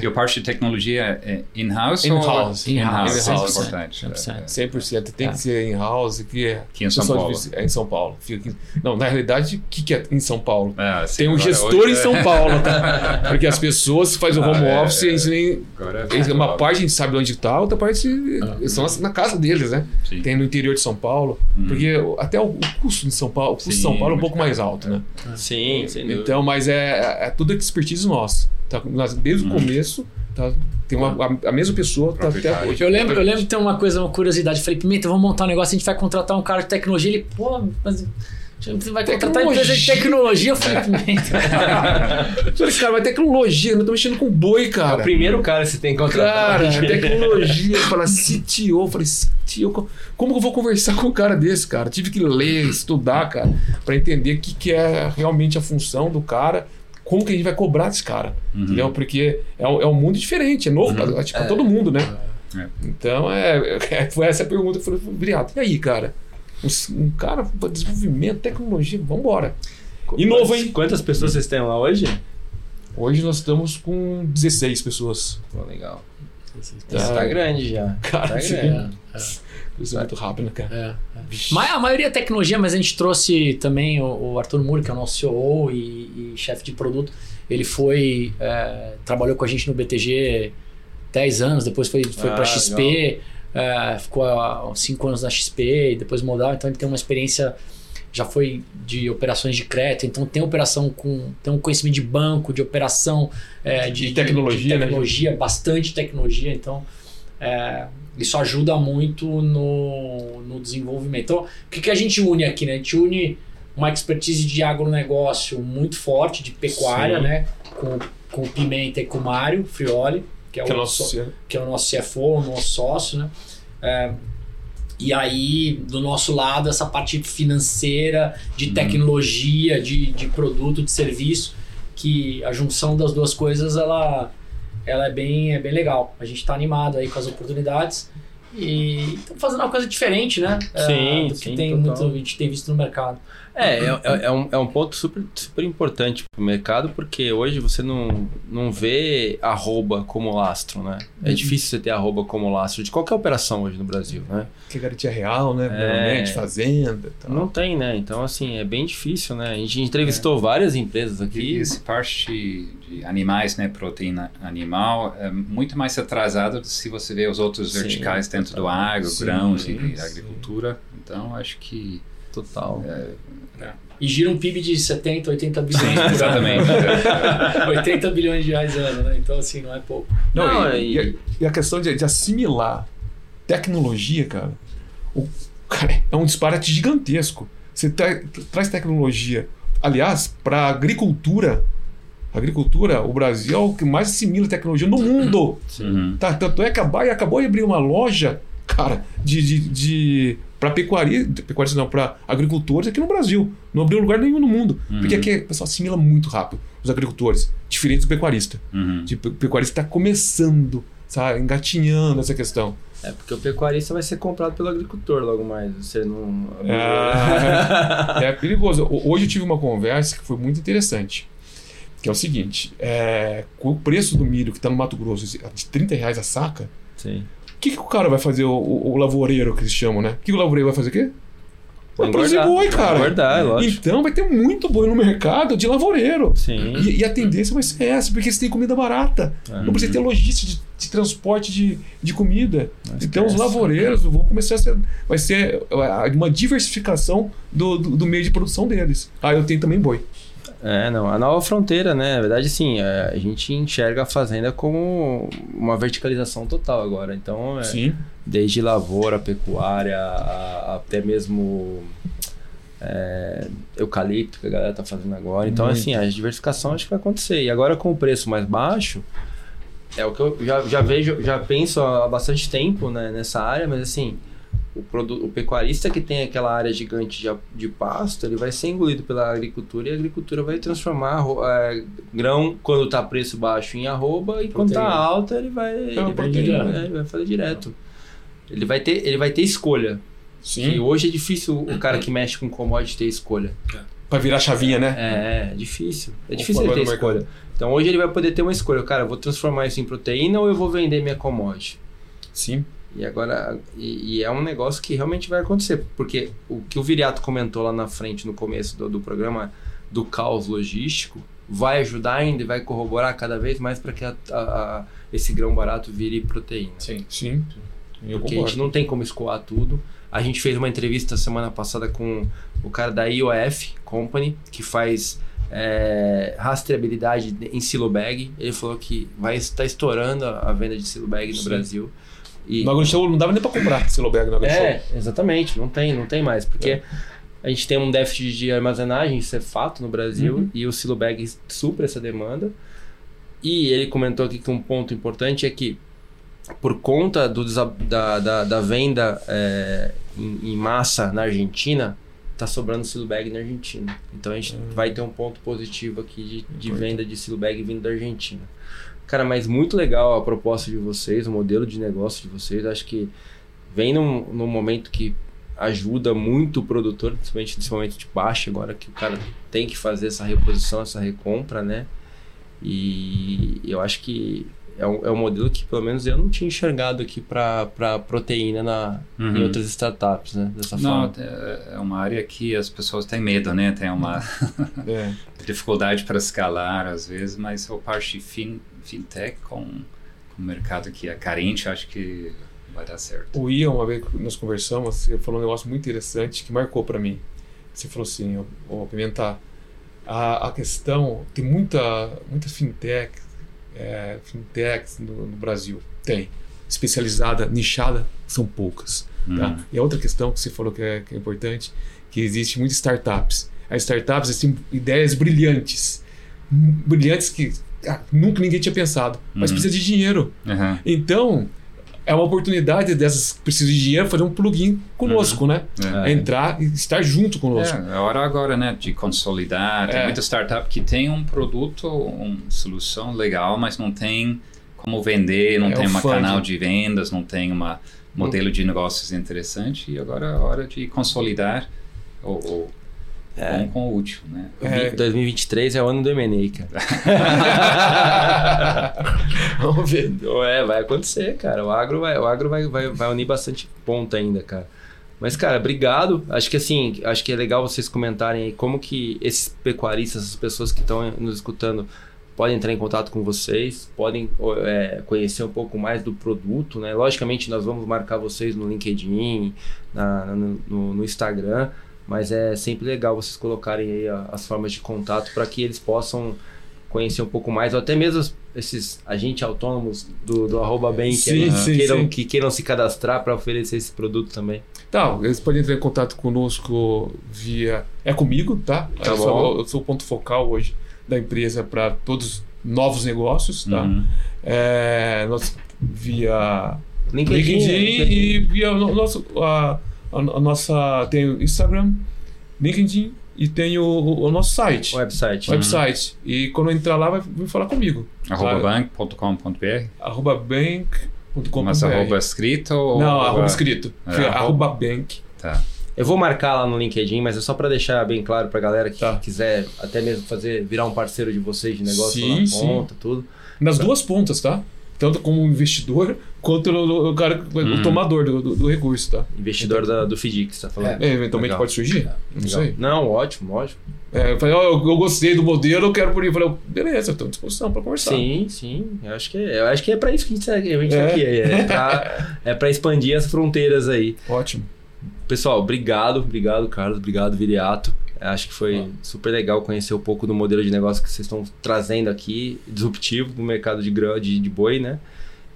S2: E a parte de tecnologia é in-house?
S3: In-house.
S2: ou- In-house,
S3: In-house,
S2: é
S3: 100%.
S2: importante.
S4: 100%.
S3: 100%. Tem
S4: É.
S3: que ser in-house, que é.
S2: Aqui em São Paulo.
S3: de- É em São Paulo. Fica aqui- Não, na realidade, o que, que é em São Paulo?
S2: Ah, sim,
S3: Tem um gestor em
S2: é-
S3: São Paulo, tá? *laughs* Porque as pessoas fazem o
S2: Ah,
S3: home
S2: é,
S3: office e a gente nem.
S2: Agora é
S3: Uma parte a gente sabe onde está, outra parte eles estão na casa deles, né?
S2: Sim.
S3: Tem no interior de São Paulo.
S2: Uhum.
S3: Porque até o o custo de São Paulo, o custo de
S2: Sim,
S3: São Paulo é um pouco mais alto, né?
S1: Sim, sem dúvida.
S3: Então, mas é, é tudo expertise nossa. Tá, nós, desde
S2: Uhum.
S3: o começo, tá, tem uma, a, a mesma pessoa tá até hoje.
S4: Eu lembro, eu lembro de ter uma coisa, uma curiosidade. Eu falei, Pimenta, vamos montar um negócio, a gente vai contratar um cara de tecnologia. Ele, pô, mas você vai contratar empresa de tecnologia? Eu falei, Pimenta.
S3: Eu *laughs* falei, cara, mas tecnologia, eu tô mexendo com boi,
S1: É
S3: cara.
S1: o primeiro cara que você tem que contratar.
S3: Cara, *laughs* tecnologia, fala CTO, eu falei, CTO, co- como que eu vou conversar com um cara desse, cara? Tive que ler, estudar, cara, pra entender o que, que é realmente a função do cara, como que a gente vai cobrar desse cara,
S2: Uhum.
S3: entendeu? Porque é, um- é um mundo diferente, é novo pra, tipo, pra todo mundo, né?
S2: É.
S3: Então, é, é- foi essa a pergunta que eu falei, Viriato, e aí, cara? Um, um cara para desenvolvimento, tecnologia, vambora. E novo, hein?
S1: Quantas pessoas vocês têm lá hoje?
S3: Hoje nós estamos com 16 pessoas.
S1: Pô, legal.
S3: Tá.
S1: Isso tá grande já.
S3: Cara,
S1: tá grande.
S3: Isso é muito rápido, né, cara?
S4: É, é. Mas a maioria é tecnologia, mas a gente trouxe também o, o Arthur Moore, que é o nosso CEO e, e chefe de produto. Ele foi. é, trabalhou com a gente no BTG 10 anos, depois foi, foi
S1: Ah,
S4: para XP, é, ficou há 5 anos na XP, e depois mudou. Então ele tem uma experiência. Já foi de operações de crédito, então tem operação com. tem um conhecimento de banco, de operação, é, de,
S3: De tecnologia,
S4: de
S3: né?
S4: tecnologia, bastante tecnologia. Então, é, isso ajuda muito no, no desenvolvimento. Então, o que, que a gente une aqui, né? A gente une uma expertise de agronegócio muito forte, de pecuária,
S3: Sim.
S4: né? Com, com o Pimenta e com o Mário Frioli, que é,
S3: Que é
S4: o,
S3: nosso
S4: so- que é o nosso CFO, o nosso sócio, né? É, e aí, do nosso lado, essa parte financeira, de tecnologia, de, de produto, de serviço, que a junção das duas coisas, ela, ela é, bem, é bem legal. A gente está animado aí com as oportunidades e estamos fazendo uma coisa diferente, né? É,
S1: Sim,
S4: do que
S1: sim,
S4: tem
S1: total.
S4: muito, a gente tem visto no mercado.
S1: É, é, é- é um, é um ponto super, super importante pro mercado, porque hoje você não, não vê arroba como lastro, né? É
S4: Uhum.
S1: difícil você ter arroba como lastro de qualquer operação hoje no Brasil, né?
S3: Que é garantia real, né?
S1: É.
S3: Realmente, fazenda e tal.
S1: Não tem, né? Então, assim, é bem difícil, né? A gente entrevistou várias empresas
S2: E
S1: aqui.
S2: esse parte de, animais, né, proteína animal, é muito mais atrasado se você vê os outros
S1: Sim,
S2: verticais dentro do agro,
S3: Sim,
S2: grãos e
S3: sim.
S2: agricultura. Então, acho que
S1: Total.
S4: E gira um PIB de 70, 80 bilhões por ano.
S2: exatamente. *laughs*
S4: 80 bilhões de reais ano, né? Então, assim, não é pouco.
S3: Não,
S1: Não,
S3: e,
S1: e-
S3: e a, e a questão de, de assimilar tecnologia, cara, o, cara, é um disparate gigantesco. Você tra- traz tecnologia aliás, para agricultura, agricultura, o Brasil é o que mais assimila tecnologia no mundo.
S2: Uhum.
S3: Tá, tanto é que a Baia acabou de abrir uma loja, cara, de, de, de para pecuaria, pecuaria não, para agricultores aqui no Brasil. Não abriu lugar nenhum no mundo.
S2: Uhum.
S3: Porque aqui o pessoal assimila muito rápido os agricultores, diferente do pecuarista.
S2: Uhum.
S3: Tipo, o pecuarista está começando, sabe, engatinhando essa questão.
S1: É, porque o pecuarista vai ser comprado pelo agricultor logo mais. Você não.
S3: Ah, *laughs* é perigoso. Ho- Hoje eu tive uma conversa que foi muito interessante. Que é o seguinte: é, com o preço do milho que está no Mato Grosso de 30 reais a saca,
S1: Sim.
S3: O que, que o cara vai fazer, o, o, o lavoureiro que eles chamam, né? O que o lavoureiro vai fazer o quê? Vai produzir boi, cara.
S1: Engordar, é lógico.
S3: Então vai ter muito boi no mercado de lavoureiro.
S1: Sim.
S3: E, e a tendência vai ser essa, porque eles têm comida barata.
S1: É.
S3: Não precisa ter logística de, de transporte de, de comida. Então os lavoureiros vão começar a ser. Vai ser uh, uma diversificação do, do, do meio de produção deles. Ah, eu tenho também boi.
S1: É, não. A nova fronteira, né? Na verdade, sim, é, a gente enxerga a fazenda como uma verticalização total agora. Então, é,
S3: Sim.
S1: desde lavoura, pecuária, a- a- até mesmo é, eucalipto que a galera tá fazendo agora. Então,
S3: Muito.
S1: assim, a diversificação acho que vai acontecer. E agora com o preço mais baixo, é o que eu já, já vejo, já penso há bastante tempo né, nessa área, mas assim, o, produ- o pecuarista que tem aquela área gigante de, de pasto, ele vai ser engolido pela agricultura e a agricultura vai transformar é, grão quando tá preço baixo em arroba e quando tá
S4: Proteína.
S1: alta ele vai, ele vai,
S3: proteína.
S1: é, ele vai fazer direto. Ele vai ter, ele vai ter escolha. Que
S3: Sim.
S1: hoje é difícil o cara que mexe com commodity ter escolha.
S3: Pra virar chavinha, né?
S1: É, é difícil. É difícil ele ter
S3: mercado.
S1: escolha. Então hoje ele vai poder ter uma escolha. Cara, eu vou transformar isso em proteína ou eu vou vender minha commodity?
S3: Sim.
S1: E agora, e, e é um negócio que realmente vai acontecer, porque o que o Viriato comentou lá na frente, no começo do, do programa, do caos logístico, vai ajudar ainda e vai corroborar cada vez mais para que a- a- a- esse grão barato vire proteína.
S4: Sim.
S3: Sim. Eu
S1: Porque a
S3: concordo.
S1: gente não tem como escoar tudo. A gente fez uma entrevista semana passada com o cara da IOF Company, que faz é, rastreabilidade em silo bag. Ele falou que vai estar estourando a a venda de silo bag no
S3: Sim.
S1: Brasil. E,
S3: No AgroShow não dava nem pra comprar Silobag no AgroShow.
S1: é, exatamente, não tem, não tem mais, porque a gente tem um déficit de armazenagem, isso é fato no Brasil,
S3: Uhum.
S1: e o silo bag supra essa demanda. E ele comentou aqui que um ponto importante é que por conta do, da, da, da venda é, em, em massa na Argentina, tá sobrando silo bag na Argentina. Então a gente vai ter um ponto positivo aqui de, de venda de silo bag vindo da Argentina. Cara, mas muito legal a proposta de vocês, o modelo de negócio de vocês. Acho que vem num, num momento que ajuda muito o produtor, principalmente nesse momento de baixa agora, que o cara tem que fazer essa reposição, essa recompra, né? E eu acho que é um, é um modelo que pelo menos eu não tinha enxergado aqui para proteína na, em
S2: Uhum.
S1: outras startups, né? Dessa
S2: Não,
S1: forma.
S2: é é uma área que as pessoas têm medo, né? Tem uma *laughs*
S3: É.
S2: dificuldade para escalar às vezes, mas a parte fin, fintech com, com o mercado que é carente, acho que vai dar certo.
S3: O Ian, uma vez que nós conversamos, você falou um negócio muito interessante que marcou pra mim. Você falou assim, ô, ô Pimentar, a, a questão, tem muita, muita fintech, é, fintechs no, no Brasil. Tem. Especializada, nichada, são poucas. Tá?
S2: Uhum.
S3: E a outra questão que você falou que é, que é importante, que existe muitas startups. As startups têm ideias brilhantes. Hum, Brilhantes que ah, nunca ninguém tinha pensado. Mas
S2: Uhum.
S3: precisa de dinheiro.
S2: Uhum.
S3: Então, é uma oportunidade dessas que precisam de dinheiro fazer um plugin conosco, né?
S2: É.
S3: Entrar e estar junto conosco.
S2: É, é hora agora, né, de consolidar. Tem
S3: É.
S2: muita startup que tem um produto, uma solução legal, mas não tem como vender, não
S3: É
S2: tem
S3: funding.
S2: canal de vendas, não tem uma modelo de negócios interessante. E agora é hora de consolidar o, o
S1: É.
S2: com o útil, né?
S3: É.
S1: 2023 é o ano do M&A, cara. *laughs*
S3: Vamos ver.
S1: É, vai acontecer, cara. O agro vai, o agro vai, vai, vai unir bastante ponta ainda, cara. Mas, cara, obrigado. Acho que assim, acho que é legal vocês comentarem aí como que esses pecuaristas, essas pessoas que estão nos escutando, podem entrar em contato com vocês, podem é, conhecer um pouco mais do produto, né? Logicamente, nós vamos marcar vocês no LinkedIn, na, no, no- no Instagram, mas é sempre legal vocês colocarem aí as formas de contato para que eles possam conhecer um pouco mais, ou até mesmo esses agentes autônomos do, do arroba bem que,
S3: Sim, sim,
S1: queiram,
S3: sim.
S1: que queiram se cadastrar para oferecer esse produto também.
S3: Tá, eles podem entrar em contato conosco via. É comigo, tá?
S1: Tá
S3: eu, sou, eu sou o ponto focal hoje da empresa para todos os novos negócios, tá?
S2: Uhum.
S3: É, nós, via
S1: LinkedIn,
S3: LinkedIn
S1: LinkedIn.
S3: e via o nosso, a, a, a nossa. Tem o Instagram, LinkedIn e tem o, o, o nosso site.
S1: website.
S3: Website. E quando entrar lá, vai vir falar comigo.
S2: Arroba bank.com.br.
S3: Arroba bank.com.br.
S2: Mas arroba escrito ou
S3: Não, arroba escrito.
S2: É, arroba-
S3: arroba bank.
S2: Tá.
S1: Eu vou marcar lá no LinkedIn, mas é só para deixar bem claro pra galera que
S3: Tá.
S1: quiser até mesmo fazer virar um parceiro de vocês de negócio
S3: Sim,
S1: na
S3: sim.
S1: ponta, tudo.
S3: Nas duas pontas, tá? Tanto como investidor, quanto o, cara, o
S2: Hum.
S3: tomador do, do, do recurso, tá?
S1: Investidor da, do você tá falando.
S3: É, eventualmente
S1: Legal.
S3: pode surgir. Não sei.
S1: Não, ótimo, ótimo.
S3: É, eu falei, ó, eu, eu gostei do modelo, eu quero por aí. Eu falei, beleza, estou à disposição para conversar.
S1: Sim, sim. Eu acho que, eu acho que é para isso que a gente tá, a gente tá
S3: É.
S1: aqui. É pra, é pra expandir as fronteiras aí.
S3: Ótimo.
S1: Pessoal, obrigado, obrigado, Carlos, obrigado, Viriato. Acho que foi super legal conhecer um pouco do modelo de negócio que vocês estão trazendo aqui, disruptivo no mercado de grão de, de boi, né?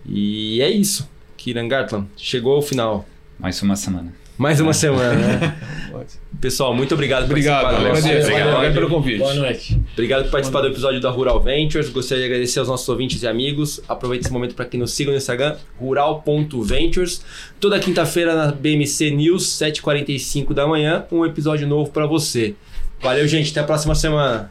S1: E é isso. Kiran Gartland, chegou ao final.
S2: Mais uma semana.
S1: Mais uma semana, né? *laughs* Pessoal, muito obrigado por
S3: Obrigado,
S1: participar do nosso
S3: agradeço.
S1: episódio.
S3: Obrigado pelo convite.
S4: Boa noite.
S1: Obrigado por participar do episódio da Rural Ventures. Gostaria de agradecer aos nossos ouvintes e amigos. Aproveite esse momento para que nos sigam no Instagram, rural.ventures. Toda quinta-feira na BMC News, 7h45 da manhã, um episódio novo para você. Valeu, gente. Até a próxima semana.